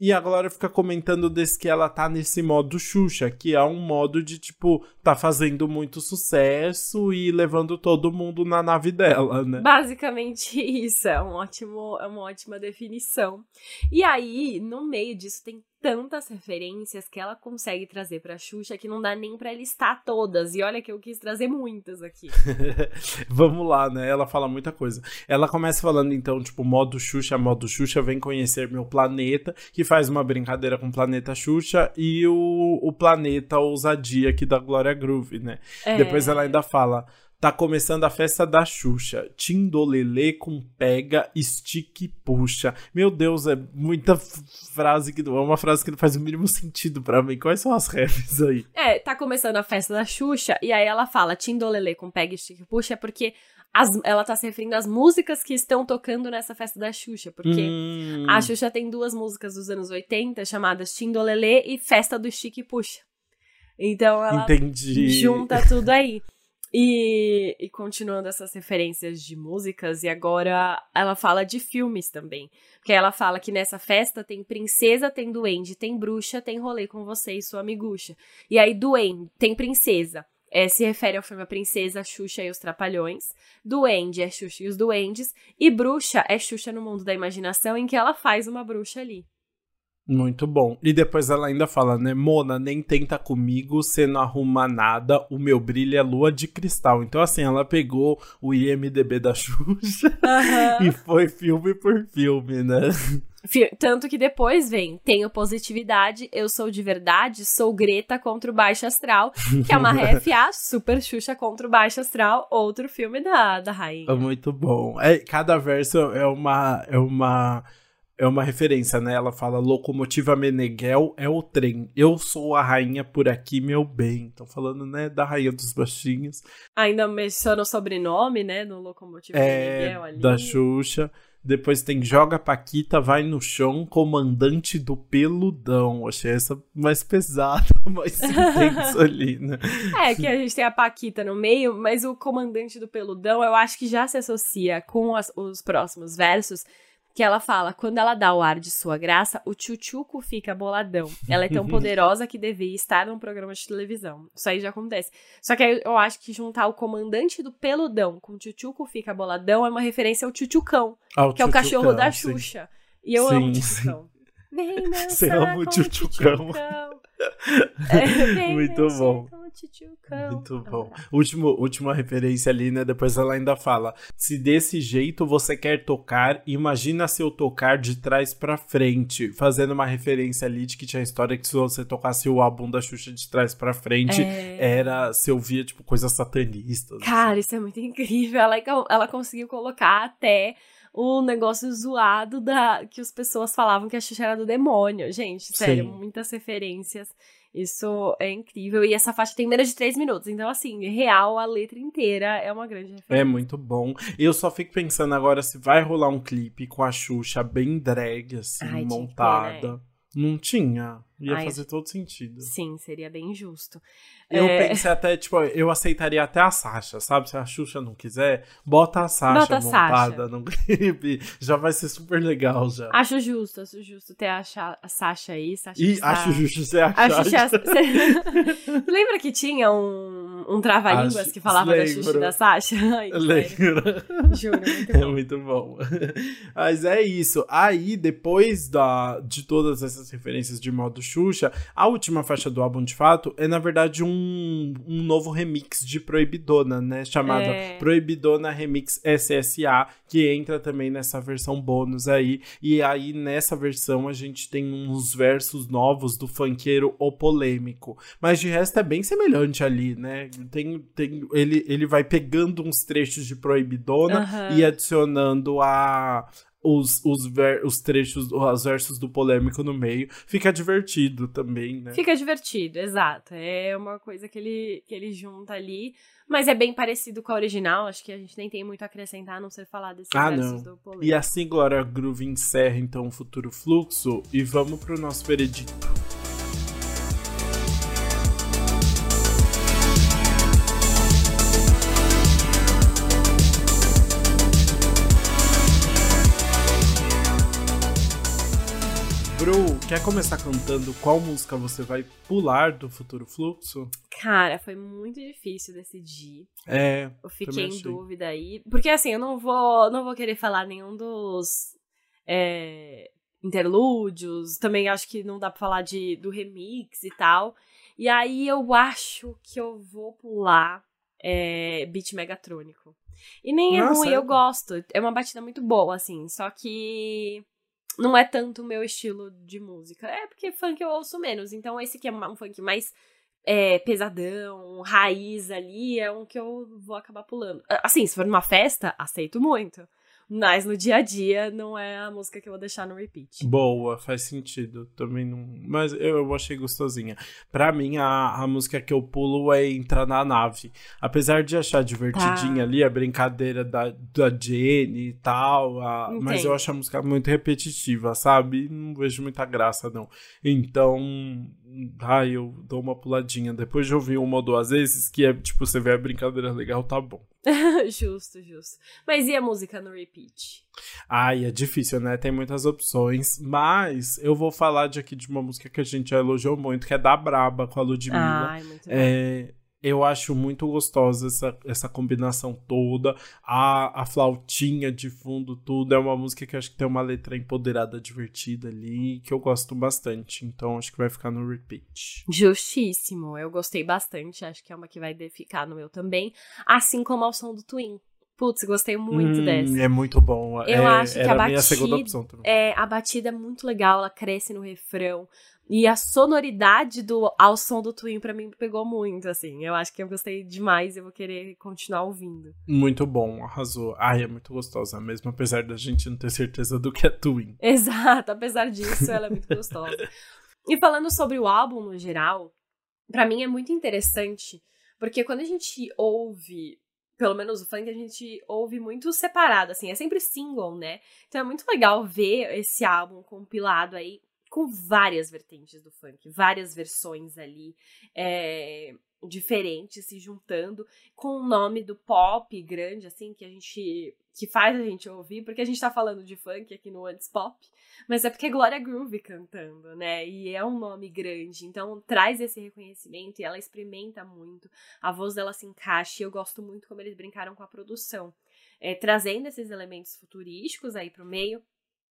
e a Glória fica comentando desse que ela tá nesse modo Xuxa, que é um modo de, tipo, tá fazendo muito sucesso e levando todo mundo na nave dela, né? Basicamente isso, é, um ótimo, é uma ótima definição. E aí, no meio disso, tem tantas referências que ela consegue trazer pra Xuxa que não dá nem pra listar todas. E olha que eu quis trazer muitas aqui. Vamos lá, né? Ela fala muita coisa. Ela começa falando, então, tipo, modo Xuxa, modo Xuxa, vem conhecer meu planeta, que faz uma brincadeira com o planeta Xuxa e o, o planeta Ousadia aqui da Glória Groove, né? É... Depois ela ainda fala. Tá começando a festa da Xuxa. Tindolele com pega, estique e puxa. Meu Deus, é muita frase que é uma frase que não faz o mínimo sentido para mim. Quais são as refs aí? É, tá começando a festa da Xuxa e aí ela fala Tindolele com pega, estique e puxa porque as, ela tá se referindo às músicas que estão tocando nessa festa da Xuxa, porque Hum. a Xuxa tem duas músicas dos anos 80 chamadas Tindolelê e Festa do Chique Puxa. Então ela Entendi. junta tudo aí. E, e continuando essas referências de músicas, e agora ela fala de filmes também. Porque ela fala que nessa festa tem princesa, tem duende, tem bruxa, tem rolê com você e sua amigucha. E aí, duende, tem princesa. É, se refere ao filme A Princesa, Xuxa e os Trapalhões. Duende é Xuxa e os Duendes. E bruxa é Xuxa no mundo da imaginação, em que ela faz uma bruxa ali. Muito bom. E depois ela ainda fala, né? Mona, nem tenta comigo, você não arruma nada, o meu brilho é lua de cristal. Então, assim, ela pegou o IMDB da Xuxa e foi filme por filme, né? Tanto que depois vem, tenho positividade, eu sou de verdade, sou Greta contra o Baixo Astral, que é uma RFA, Super Xuxa contra o Baixo Astral, outro filme da, da rainha. É muito bom. É, cada verso é uma, é uma é uma referência, né? Ela fala locomotiva Meneghel é o trem. Eu sou a rainha por aqui, meu bem. Estão falando, né, da rainha dos baixinhos. Ainda menciona o sobrenome, né, no Locomotivo É, Miguel ali. da Xuxa. Depois tem Joga Paquita, vai no chão, comandante do peludão. Achei essa mais pesada, mais intensa ali, né? É, que a gente tem a Paquita no meio, mas o comandante do peludão eu acho que já se associa com as- os próximos versos, que ela fala, quando ela dá o ar de sua graça, o tchutchuco fica boladão. Ela é tão poderosa que devia estar num programa de televisão. Isso aí já acontece. Só que aí eu acho que juntar o comandante do peludão com o tchutchuco fica boladão é uma referência ao tchutchucão, Ah, que é o cachorro da sim. Xuxa. E eu amo o Sim, tchutchucão. Vem Você ama o com tchutchucão. É, Muito bom. Tchutchucão. Muito bom. Último, última referência ali, né? Depois ela ainda fala: se desse jeito você quer tocar, imagina se eu tocar de trás pra frente. Fazendo uma referência ali de que tinha a história que se você tocasse o álbum da Xuxa de trás pra frente, É. era. Se ouvia, tipo, coisas satanistas. Cara, isso é muito incrível. Ela, ela conseguiu colocar até o negócio zoado da que as pessoas falavam que a Xuxa era do demônio. Gente, sério, Sim. muitas referências. Isso é incrível. E essa faixa tem menos de três minutos. Então, assim, real, a letra inteira é uma grande referência. É muito bom. Eu só fico pensando agora se vai rolar um clipe com a Xuxa bem drag, assim, Ai, ter, montada. né? Não tinha. Ia Ai, fazer todo sentido. Sim, seria bem justo. Eu É. pensei até, tipo, eu aceitaria até a Sasha, sabe? Se a Xuxa não quiser, bota a Sasha Bota a montada Sasha. no clipe. Já vai ser super legal já. Acho justo, acho justo ter a, Cha- a Sasha aí. Sasha E está- acho justo você A achar. Xuxa. Você lembra que tinha um, um trava-línguas Acho- que falava da lembro. Xuxa e da Sasha? Ai. Lembra? Juro, muito É bom. muito bom. Mas é isso. Aí, depois da, de todas essas referências de modo Xuxa, a última faixa do álbum, de fato, é na verdade um, um novo remix de Proibidona, né? Chamada É. Proibidona Remix SSA, que entra também nessa versão bônus aí. E aí, nessa versão, a gente tem uns versos novos do funkeiro O Polêmico. Mas de resto é bem semelhante ali, né? Tem, tem, ele, ele vai pegando uns trechos de Proibidona e adicionando a. Os, os, ver- os trechos, os versos do polêmico no meio. Fica divertido também, né? Fica divertido, exato. É uma coisa que ele, que ele junta ali. Mas é bem parecido com a original. Acho que a gente nem tem muito a acrescentar, a não ser falar desses Ah, versos não. do polêmico. E assim, Glória Groove encerra então o futuro fluxo e vamos pro nosso veredito. Bru, quer começar cantando qual música você vai pular do futuro fluxo? Cara, foi muito difícil decidir. É, Eu fiquei em dúvida aí. Porque assim, eu não vou, não vou querer falar nenhum dos é, interlúdios. Também acho que não dá pra falar de, do remix e tal. E aí eu acho que eu vou pular é, beat megatrônico. E nem é Ah, ruim, sério? eu gosto. É uma batida muito boa, assim. Só que não é tanto o meu estilo de música. É porque funk eu ouço menos. Então esse aqui é um funk mais é, pesadão, raiz ali, é um que eu vou acabar pulando. Assim, se for numa festa, aceito muito. Mas no dia a dia não é a música que eu vou deixar no repeat. Boa, faz sentido. Também não. Mas eu, eu achei gostosinha. Pra mim, a, a música que eu pulo é Entrar na Nave. Apesar de achar divertidinha tá. ali a brincadeira da, da Jenny e tal. A, mas eu acho a música muito repetitiva, sabe? Não vejo muita graça, não. Então. Ai, eu dou uma puladinha. Depois de ouvir uma ou duas vezes, que é tipo, você vê a brincadeira legal, tá bom. justo, justo. Mas e a música no repeat? Ai, é difícil, né? Tem muitas opções. Mas eu vou falar de aqui de uma música que a gente já elogiou muito, que é da Braba com a Ludmilla. Ai, muito é, eu acho muito gostosa essa, essa combinação toda. A, a flautinha de fundo, tudo. É uma música que acho que tem uma letra empoderada, divertida ali, que eu gosto bastante. Então acho que vai ficar no repeat. Justíssimo. Eu gostei bastante. Acho que é uma que vai ficar no meu também. Assim como ao som do Twin. Putz, gostei muito hum, dessa. É muito bom. Eu é, acho que a batida. É, a batida é muito legal, ela cresce no refrão. E a sonoridade do ao som do Twin para mim pegou muito, assim. Eu acho que eu gostei demais e eu vou querer continuar ouvindo. Muito bom, arrasou. Ai, é muito gostosa, mesmo apesar da gente não ter certeza do que é Twin. Exato, apesar disso, ela é muito gostosa. E falando sobre o álbum no geral, para mim é muito interessante, porque quando a gente ouve pelo menos o funk a gente ouve muito separado, assim, é sempre single, né? Então é muito legal ver esse álbum compilado aí com várias vertentes do funk, várias versões ali é, diferentes se juntando, com o nome do pop grande, assim, que a gente. que faz a gente ouvir, porque a gente tá falando de funk aqui no Antes Pop, mas é porque é Glória Groove cantando, né? E é um nome grande, então traz esse reconhecimento e ela experimenta muito, a voz dela se encaixa e eu gosto muito como eles brincaram com a produção. É, trazendo esses elementos futurísticos aí pro meio,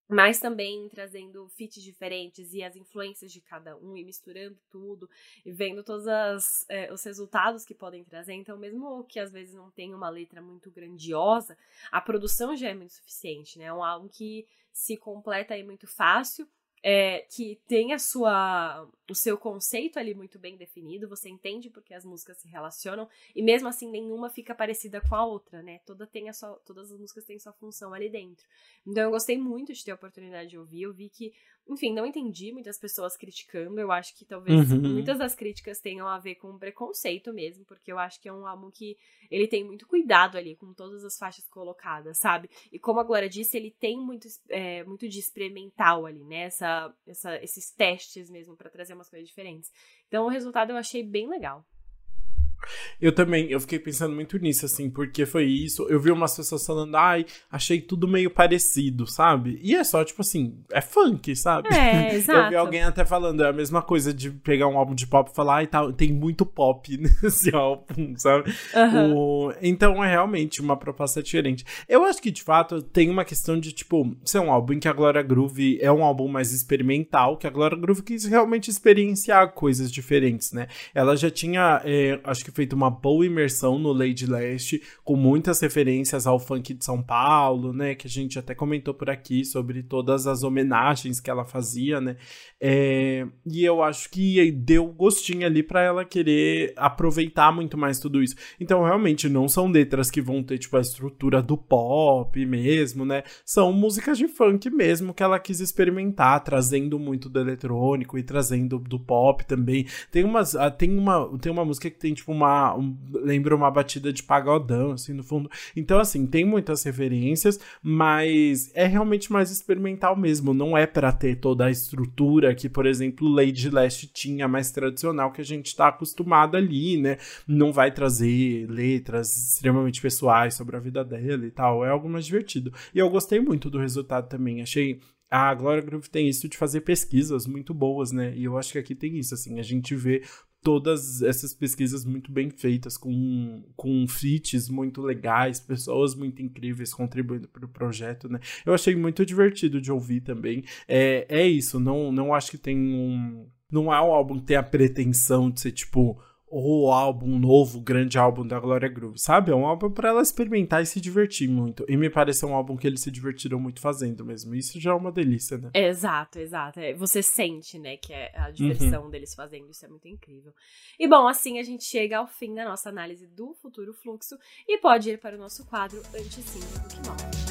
mas também trazendo fits diferentes e as influências de cada um e misturando tudo e vendo todos as, é, os resultados que podem trazer. Então, mesmo que às vezes não tenha uma letra muito grandiosa, a produção já é muito suficiente, né? É um álbum que se completa aí muito fácil é, que tem a sua, o seu conceito ali muito bem definido, você entende porque as músicas se relacionam, e mesmo assim nenhuma fica parecida com a outra, né? Toda tem a sua, todas as músicas têm sua função ali dentro. Então eu gostei muito de ter a oportunidade de ouvir, eu vi que enfim, não entendi muitas pessoas criticando. Eu acho que talvez uhum. muitas das críticas tenham a ver com preconceito mesmo, porque eu acho que é um álbum que ele tem muito cuidado ali com todas as faixas colocadas, sabe? E como a Glória disse, ele tem muito, é, muito de experimental ali, né? Essa, essa, esses testes mesmo para trazer umas coisas diferentes. Então o resultado eu achei bem legal. Eu também, eu fiquei pensando muito nisso, assim, porque foi isso. Eu vi umas pessoas falando, ai, achei tudo meio parecido, sabe? E é só, tipo assim, é funk, sabe? É, exato. Eu vi alguém até falando, é a mesma coisa de pegar um álbum de pop e falar, ai, tá, tem muito pop nesse álbum, sabe? Uhum. O... Então é realmente uma proposta diferente. Eu acho que, de fato, tem uma questão de, tipo, ser um álbum em que a Glória Groove é um álbum mais experimental, que a Glória Groove quis realmente experienciar coisas diferentes, né? Ela já tinha, é, acho que feito uma boa imersão no Lady Leste, com muitas referências ao funk de São Paulo, né? Que a gente até comentou por aqui sobre todas as homenagens que ela fazia, né? É, e eu acho que deu gostinho ali para ela querer aproveitar muito mais tudo isso. Então, realmente, não são letras que vão ter, tipo, a estrutura do pop mesmo, né? São músicas de funk mesmo que ela quis experimentar, trazendo muito do eletrônico e trazendo do pop também. Tem umas. Ah, tem uma, tem uma música que tem, tipo, uma uma. Um, lembra uma batida de pagodão, assim, no fundo. Então, assim, tem muitas referências, mas é realmente mais experimental mesmo. Não é para ter toda a estrutura que, por exemplo, Lady Last tinha, mais tradicional, que a gente tá acostumado ali, né? Não vai trazer letras extremamente pessoais sobre a vida dela e tal. É algo mais divertido. E eu gostei muito do resultado também. Achei a Glória Groove tem isso de fazer pesquisas muito boas, né? E eu acho que aqui tem isso, assim, a gente vê todas essas pesquisas muito bem feitas, com, com feats muito legais, pessoas muito incríveis contribuindo para o projeto, né? Eu achei muito divertido de ouvir também. É, é isso, não, não acho que tem um. Não é um álbum que tem a pretensão de ser tipo o álbum novo, grande álbum da Gloria Groove, sabe? É um álbum para ela experimentar e se divertir muito. E me parece um álbum que eles se divertiram muito fazendo mesmo. Isso já é uma delícia, né? Exato, exato. É, você sente, né, que é a diversão uhum. deles fazendo isso é muito incrível. E bom, assim a gente chega ao fim da nossa análise do futuro fluxo e pode ir para o nosso quadro Antes Sim do que Mal.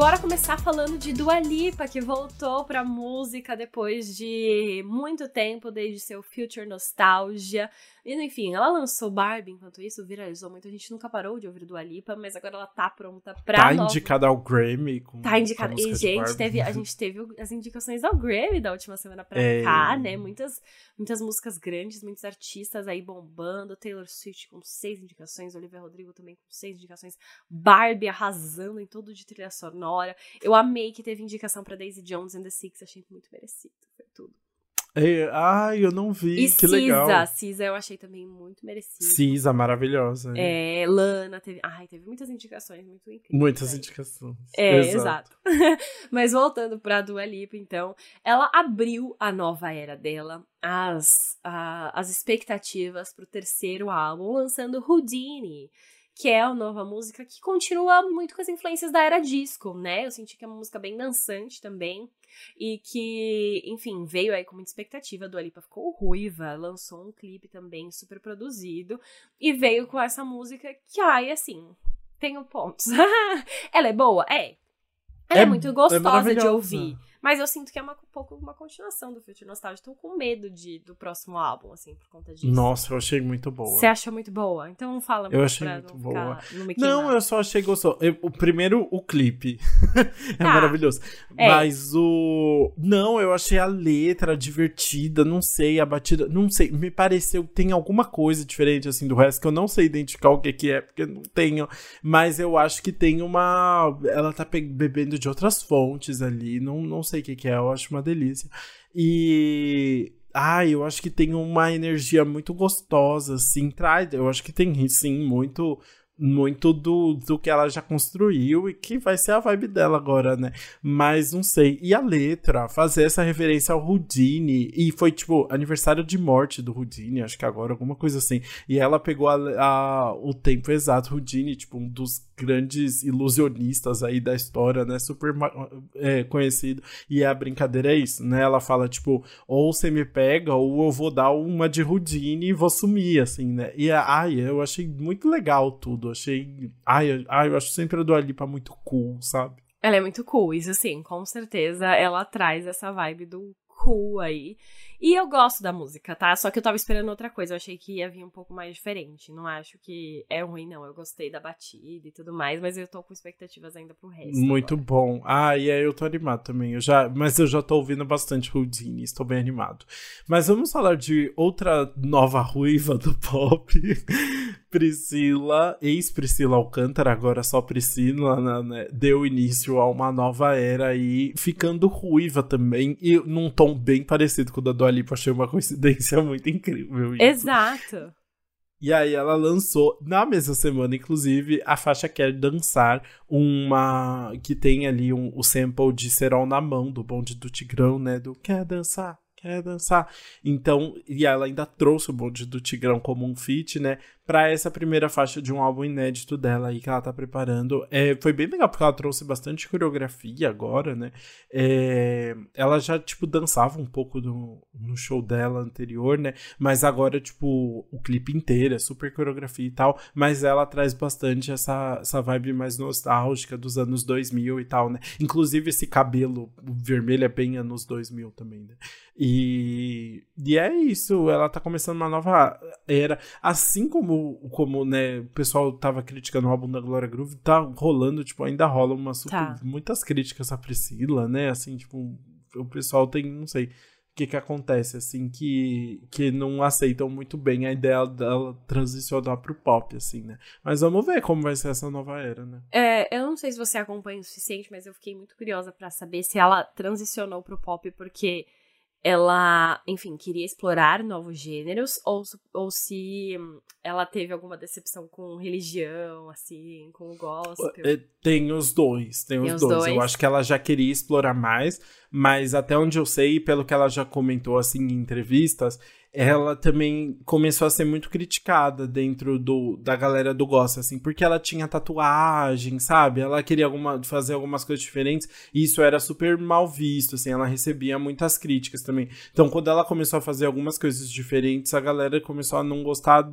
Bora começar falando de Dua Lipa, que voltou pra música depois de muito tempo, desde seu Future Nostalgia. Enfim, ela lançou Barbie, enquanto isso viralizou muito. A gente nunca parou de ouvir Dua Lipa, mas agora ela tá pronta pra. Tá nova... indicada ao Grammy. Com, tá indicada. E, gente, teve, a gente teve as indicações ao Grammy da última semana pra é... cá, né? Muitas, muitas músicas grandes, muitos artistas aí bombando. Taylor Swift com seis indicações, Olivia Rodrigo também com seis indicações. Barbie arrasando em tudo de trilha sonora. Eu amei que teve indicação pra Daisy Jones and the Six, achei muito merecido. Foi tudo. É, ai, eu não vi, e que Cisa, legal. Cisa eu achei também muito merecido. Cisa, maravilhosa. É, Lana, teve, ai, teve muitas indicações muito incríveis. Muitas né? indicações. É, exato. exato. Mas voltando pra Dua Lipa, então, ela abriu a nova era dela, as, a, as expectativas pro terceiro álbum, lançando Houdini, que é a nova música que continua muito com as influências da era disco, né? Eu senti que é uma música bem dançante também. E que, enfim, veio aí com muita expectativa. A Dua Lipa ficou ruiva, lançou um clipe também super produzido. E veio com essa música que, ai, assim, tenho pontos. Ela é boa? É. Ela é, é muito é gostosa é de ouvir. Mas eu sinto que é uma, um pouco uma continuação do Future Nostalgia. Tô com medo de, do próximo álbum, assim, por conta disso. Nossa, eu achei muito boa. Você achou muito boa? Então fala Eu achei muito não boa. não, eu só achei gostoso. Eu, o primeiro, o clipe. é tá. maravilhoso. É. Mas o. Não, eu achei a letra divertida, não sei, a batida. Não sei, me pareceu que tem alguma coisa diferente, assim, do resto, que eu não sei identificar o que, que é, porque não tenho. Mas eu acho que tem uma. Ela tá bebendo de outras fontes ali. Não, não sei o que, que é, eu acho uma delícia. E. Ah, eu acho que tem uma energia muito gostosa, assim, traz. Eu acho que tem, sim, muito muito do, do que ela já construiu e que vai ser a vibe dela agora, né? Mas não sei. E a letra, fazer essa referência ao Houdini, e foi tipo aniversário de morte do Houdini, acho que agora, alguma coisa assim. E ela pegou a, a, o tempo exato, Houdini, tipo, um dos grandes ilusionistas aí da história, né? Super é, conhecido. E a brincadeira é isso, né? Ela fala, tipo, ou você me pega, ou eu vou dar uma de Houdini e vou sumir, assim, né? E ai, eu achei muito legal tudo achei. Ai, ai, eu acho sempre a Dua Lipa muito cool, sabe? Ela é muito cool, isso sim, com certeza ela traz essa vibe do cool aí. E eu gosto da música, tá? Só que eu tava esperando outra coisa. Eu achei que ia vir um pouco mais diferente. Não acho que é ruim, não. Eu gostei da batida e tudo mais, mas eu tô com expectativas ainda pro resto. Muito agora. bom. Ah, e aí eu tô animado também. Eu já, mas eu já tô ouvindo bastante Houdini, estou bem animado. Mas vamos falar de outra nova ruiva do pop. Priscila, ex-Priscila Alcântara, agora só Priscila, né, deu início a uma nova era aí, ficando ruiva também, e num tom bem parecido com o da Dua Lipa, achei uma coincidência muito incrível. Isso. Exato. E aí ela lançou na mesma semana, inclusive, a faixa Quer Dançar, uma que tem ali um, o sample de Serol na mão, do bonde do Tigrão, né? Do Quer Dançar, quer dançar. Então, e ela ainda trouxe o bonde do Tigrão como um feat, né? Pra essa primeira faixa de um álbum inédito dela aí que ela tá preparando. É, foi bem legal, porque ela trouxe bastante coreografia agora, né? É, ela já, tipo, dançava um pouco no, no show dela anterior, né? Mas agora, tipo, o clipe inteiro é super coreografia e tal. Mas ela traz bastante essa, essa vibe mais nostálgica dos anos 2000 e tal, né? Inclusive esse cabelo vermelho é bem anos 2000 também, né? E, e é isso, ela tá começando uma nova era. Assim como, como né, o pessoal tava criticando o álbum da Glória Groove, tá rolando, tipo, ainda rola uma super, tá. muitas críticas a Priscila, né? Assim, tipo, o pessoal tem, não sei, o que que acontece, assim, que, que não aceitam muito bem a ideia dela transicionar pro pop, assim, né? Mas vamos ver como vai ser essa nova era, né? É, eu não sei se você acompanha o suficiente, mas eu fiquei muito curiosa para saber se ela transicionou pro pop, porque ela, enfim, queria explorar novos gêneros ou, ou se ela teve alguma decepção com religião, assim, com o gospel. É, tem os dois, tem, tem os, dois. dois. Eu acho que ela já queria explorar mais, mas até onde eu sei, pelo que ela já comentou, assim, em entrevistas, ela também começou a ser muito criticada dentro do, da galera do gospel, assim, porque ela tinha tatuagem, sabe? Ela queria alguma, fazer algumas coisas diferentes e isso era super mal visto, assim, ela recebia muitas críticas também. Então, quando ela começou a fazer algumas coisas diferentes, a galera começou a não gostar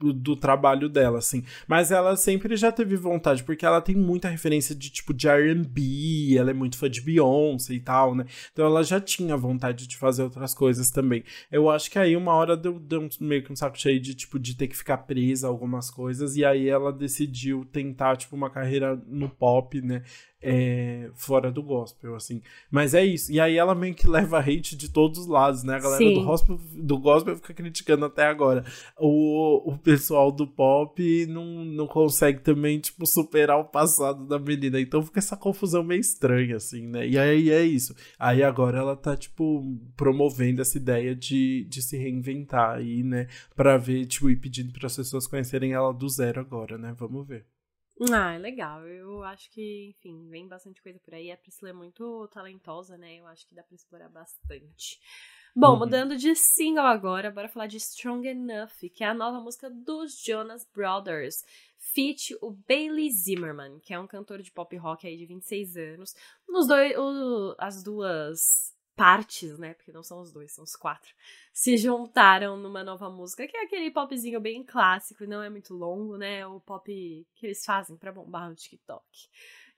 do trabalho dela, assim. Mas ela sempre já teve vontade, porque ela tem muita referência de tipo de R&B, ela é muito fã de Beyoncé e tal, né? Então ela já tinha vontade de fazer outras coisas também. Eu acho que aí uma hora deu, deu meio que um saco cheio de tipo de ter que ficar presa a algumas coisas e aí ela decidiu tentar tipo uma carreira no pop, né? É, fora do gospel, assim. Mas é isso. E aí ela meio que leva hate de todos os lados, né? A galera do gospel, do gospel fica criticando até agora. O, o pessoal do pop não, não consegue também, tipo, superar o passado da menina. Então fica essa confusão meio estranha, assim, né? E aí é isso. Aí agora ela tá, tipo, promovendo essa ideia de, de se reinventar aí, né? Pra ver, tipo, e pedindo para as pessoas conhecerem ela do zero agora, né? Vamos ver. Ah, é legal. Eu acho que, enfim, vem bastante coisa por aí. A Priscila é muito talentosa, né? Eu acho que dá pra explorar bastante. Bom, uhum. mudando de single agora, bora falar de Strong Enough, que é a nova música dos Jonas Brothers. Feat o Bailey Zimmerman, que é um cantor de pop rock aí de 26 anos. Nos dois, o, as duas partes, né? Porque não são os dois, são os quatro. Se juntaram numa nova música, que é aquele popzinho bem clássico, não é muito longo, né? O pop que eles fazem para bombar no TikTok.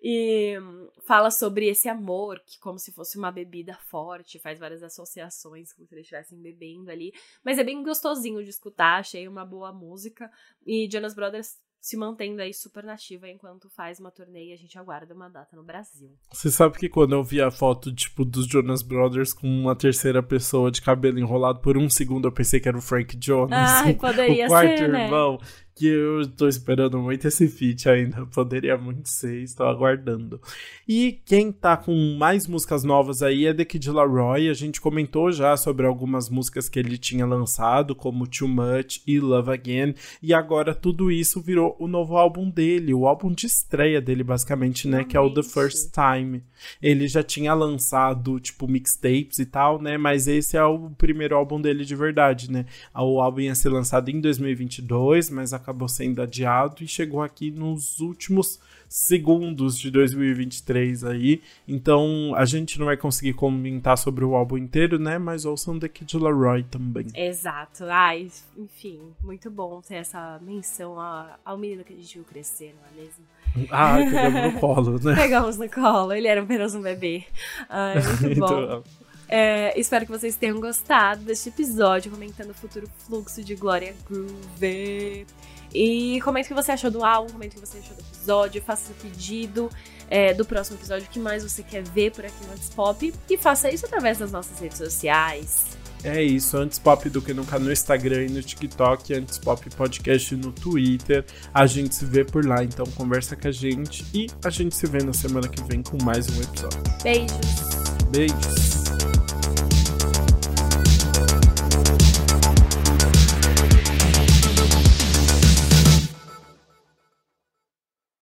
E hum, fala sobre esse amor, que como se fosse uma bebida forte, faz várias associações, como se eles estivessem bebendo ali. Mas é bem gostosinho de escutar, achei uma boa música. E Jonas Brothers se mantendo aí super nativa enquanto faz uma turnê e a gente aguarda uma data no Brasil. Você sabe que quando eu vi a foto, tipo, dos Jonas Brothers com uma terceira pessoa de cabelo enrolado, por um segundo eu pensei que era o Frank Jonas. Ai, poderia o quarto ser, né? irmão. Né? Que eu tô esperando muito esse feat ainda. Poderia muito ser, estou aguardando. E quem tá com mais músicas novas aí é The Kid Laroi. A gente comentou já sobre algumas músicas que ele tinha lançado, como Too Much e Love Again. E agora tudo isso virou o novo álbum dele, o álbum de estreia dele, basicamente, né? Que é o The First Time. Ele já tinha lançado, tipo, mixtapes e tal, né? Mas esse é o primeiro álbum dele de verdade, né? O álbum ia ser lançado em 2022, mas a acabou sendo adiado e chegou aqui nos últimos segundos de 2023 aí. Então a gente não vai conseguir comentar sobre o álbum inteiro, né? Mas ouçam The Kid Laroi também. Exato. Ai, enfim, muito bom ter essa menção ao menino que a gente viu crescer, não é mesmo? Ah, pegamos no colo, né? Pegamos no colo, ele era apenas um bebê. Ai, muito bom. então, é, espero que vocês tenham gostado deste episódio, comentando o futuro fluxo de Glória Groove. E comente o que você achou do álbum, comente o que você achou do episódio, faça o pedido é, do próximo episódio, o que mais você quer ver por aqui no Antes Pop. E faça isso através das nossas redes sociais. É isso, antes pop do que nunca no Instagram e no TikTok, antes pop podcast no Twitter. A gente se vê por lá, então conversa com a gente e a gente se vê na semana que vem com mais um episódio. Beijos. Beijos.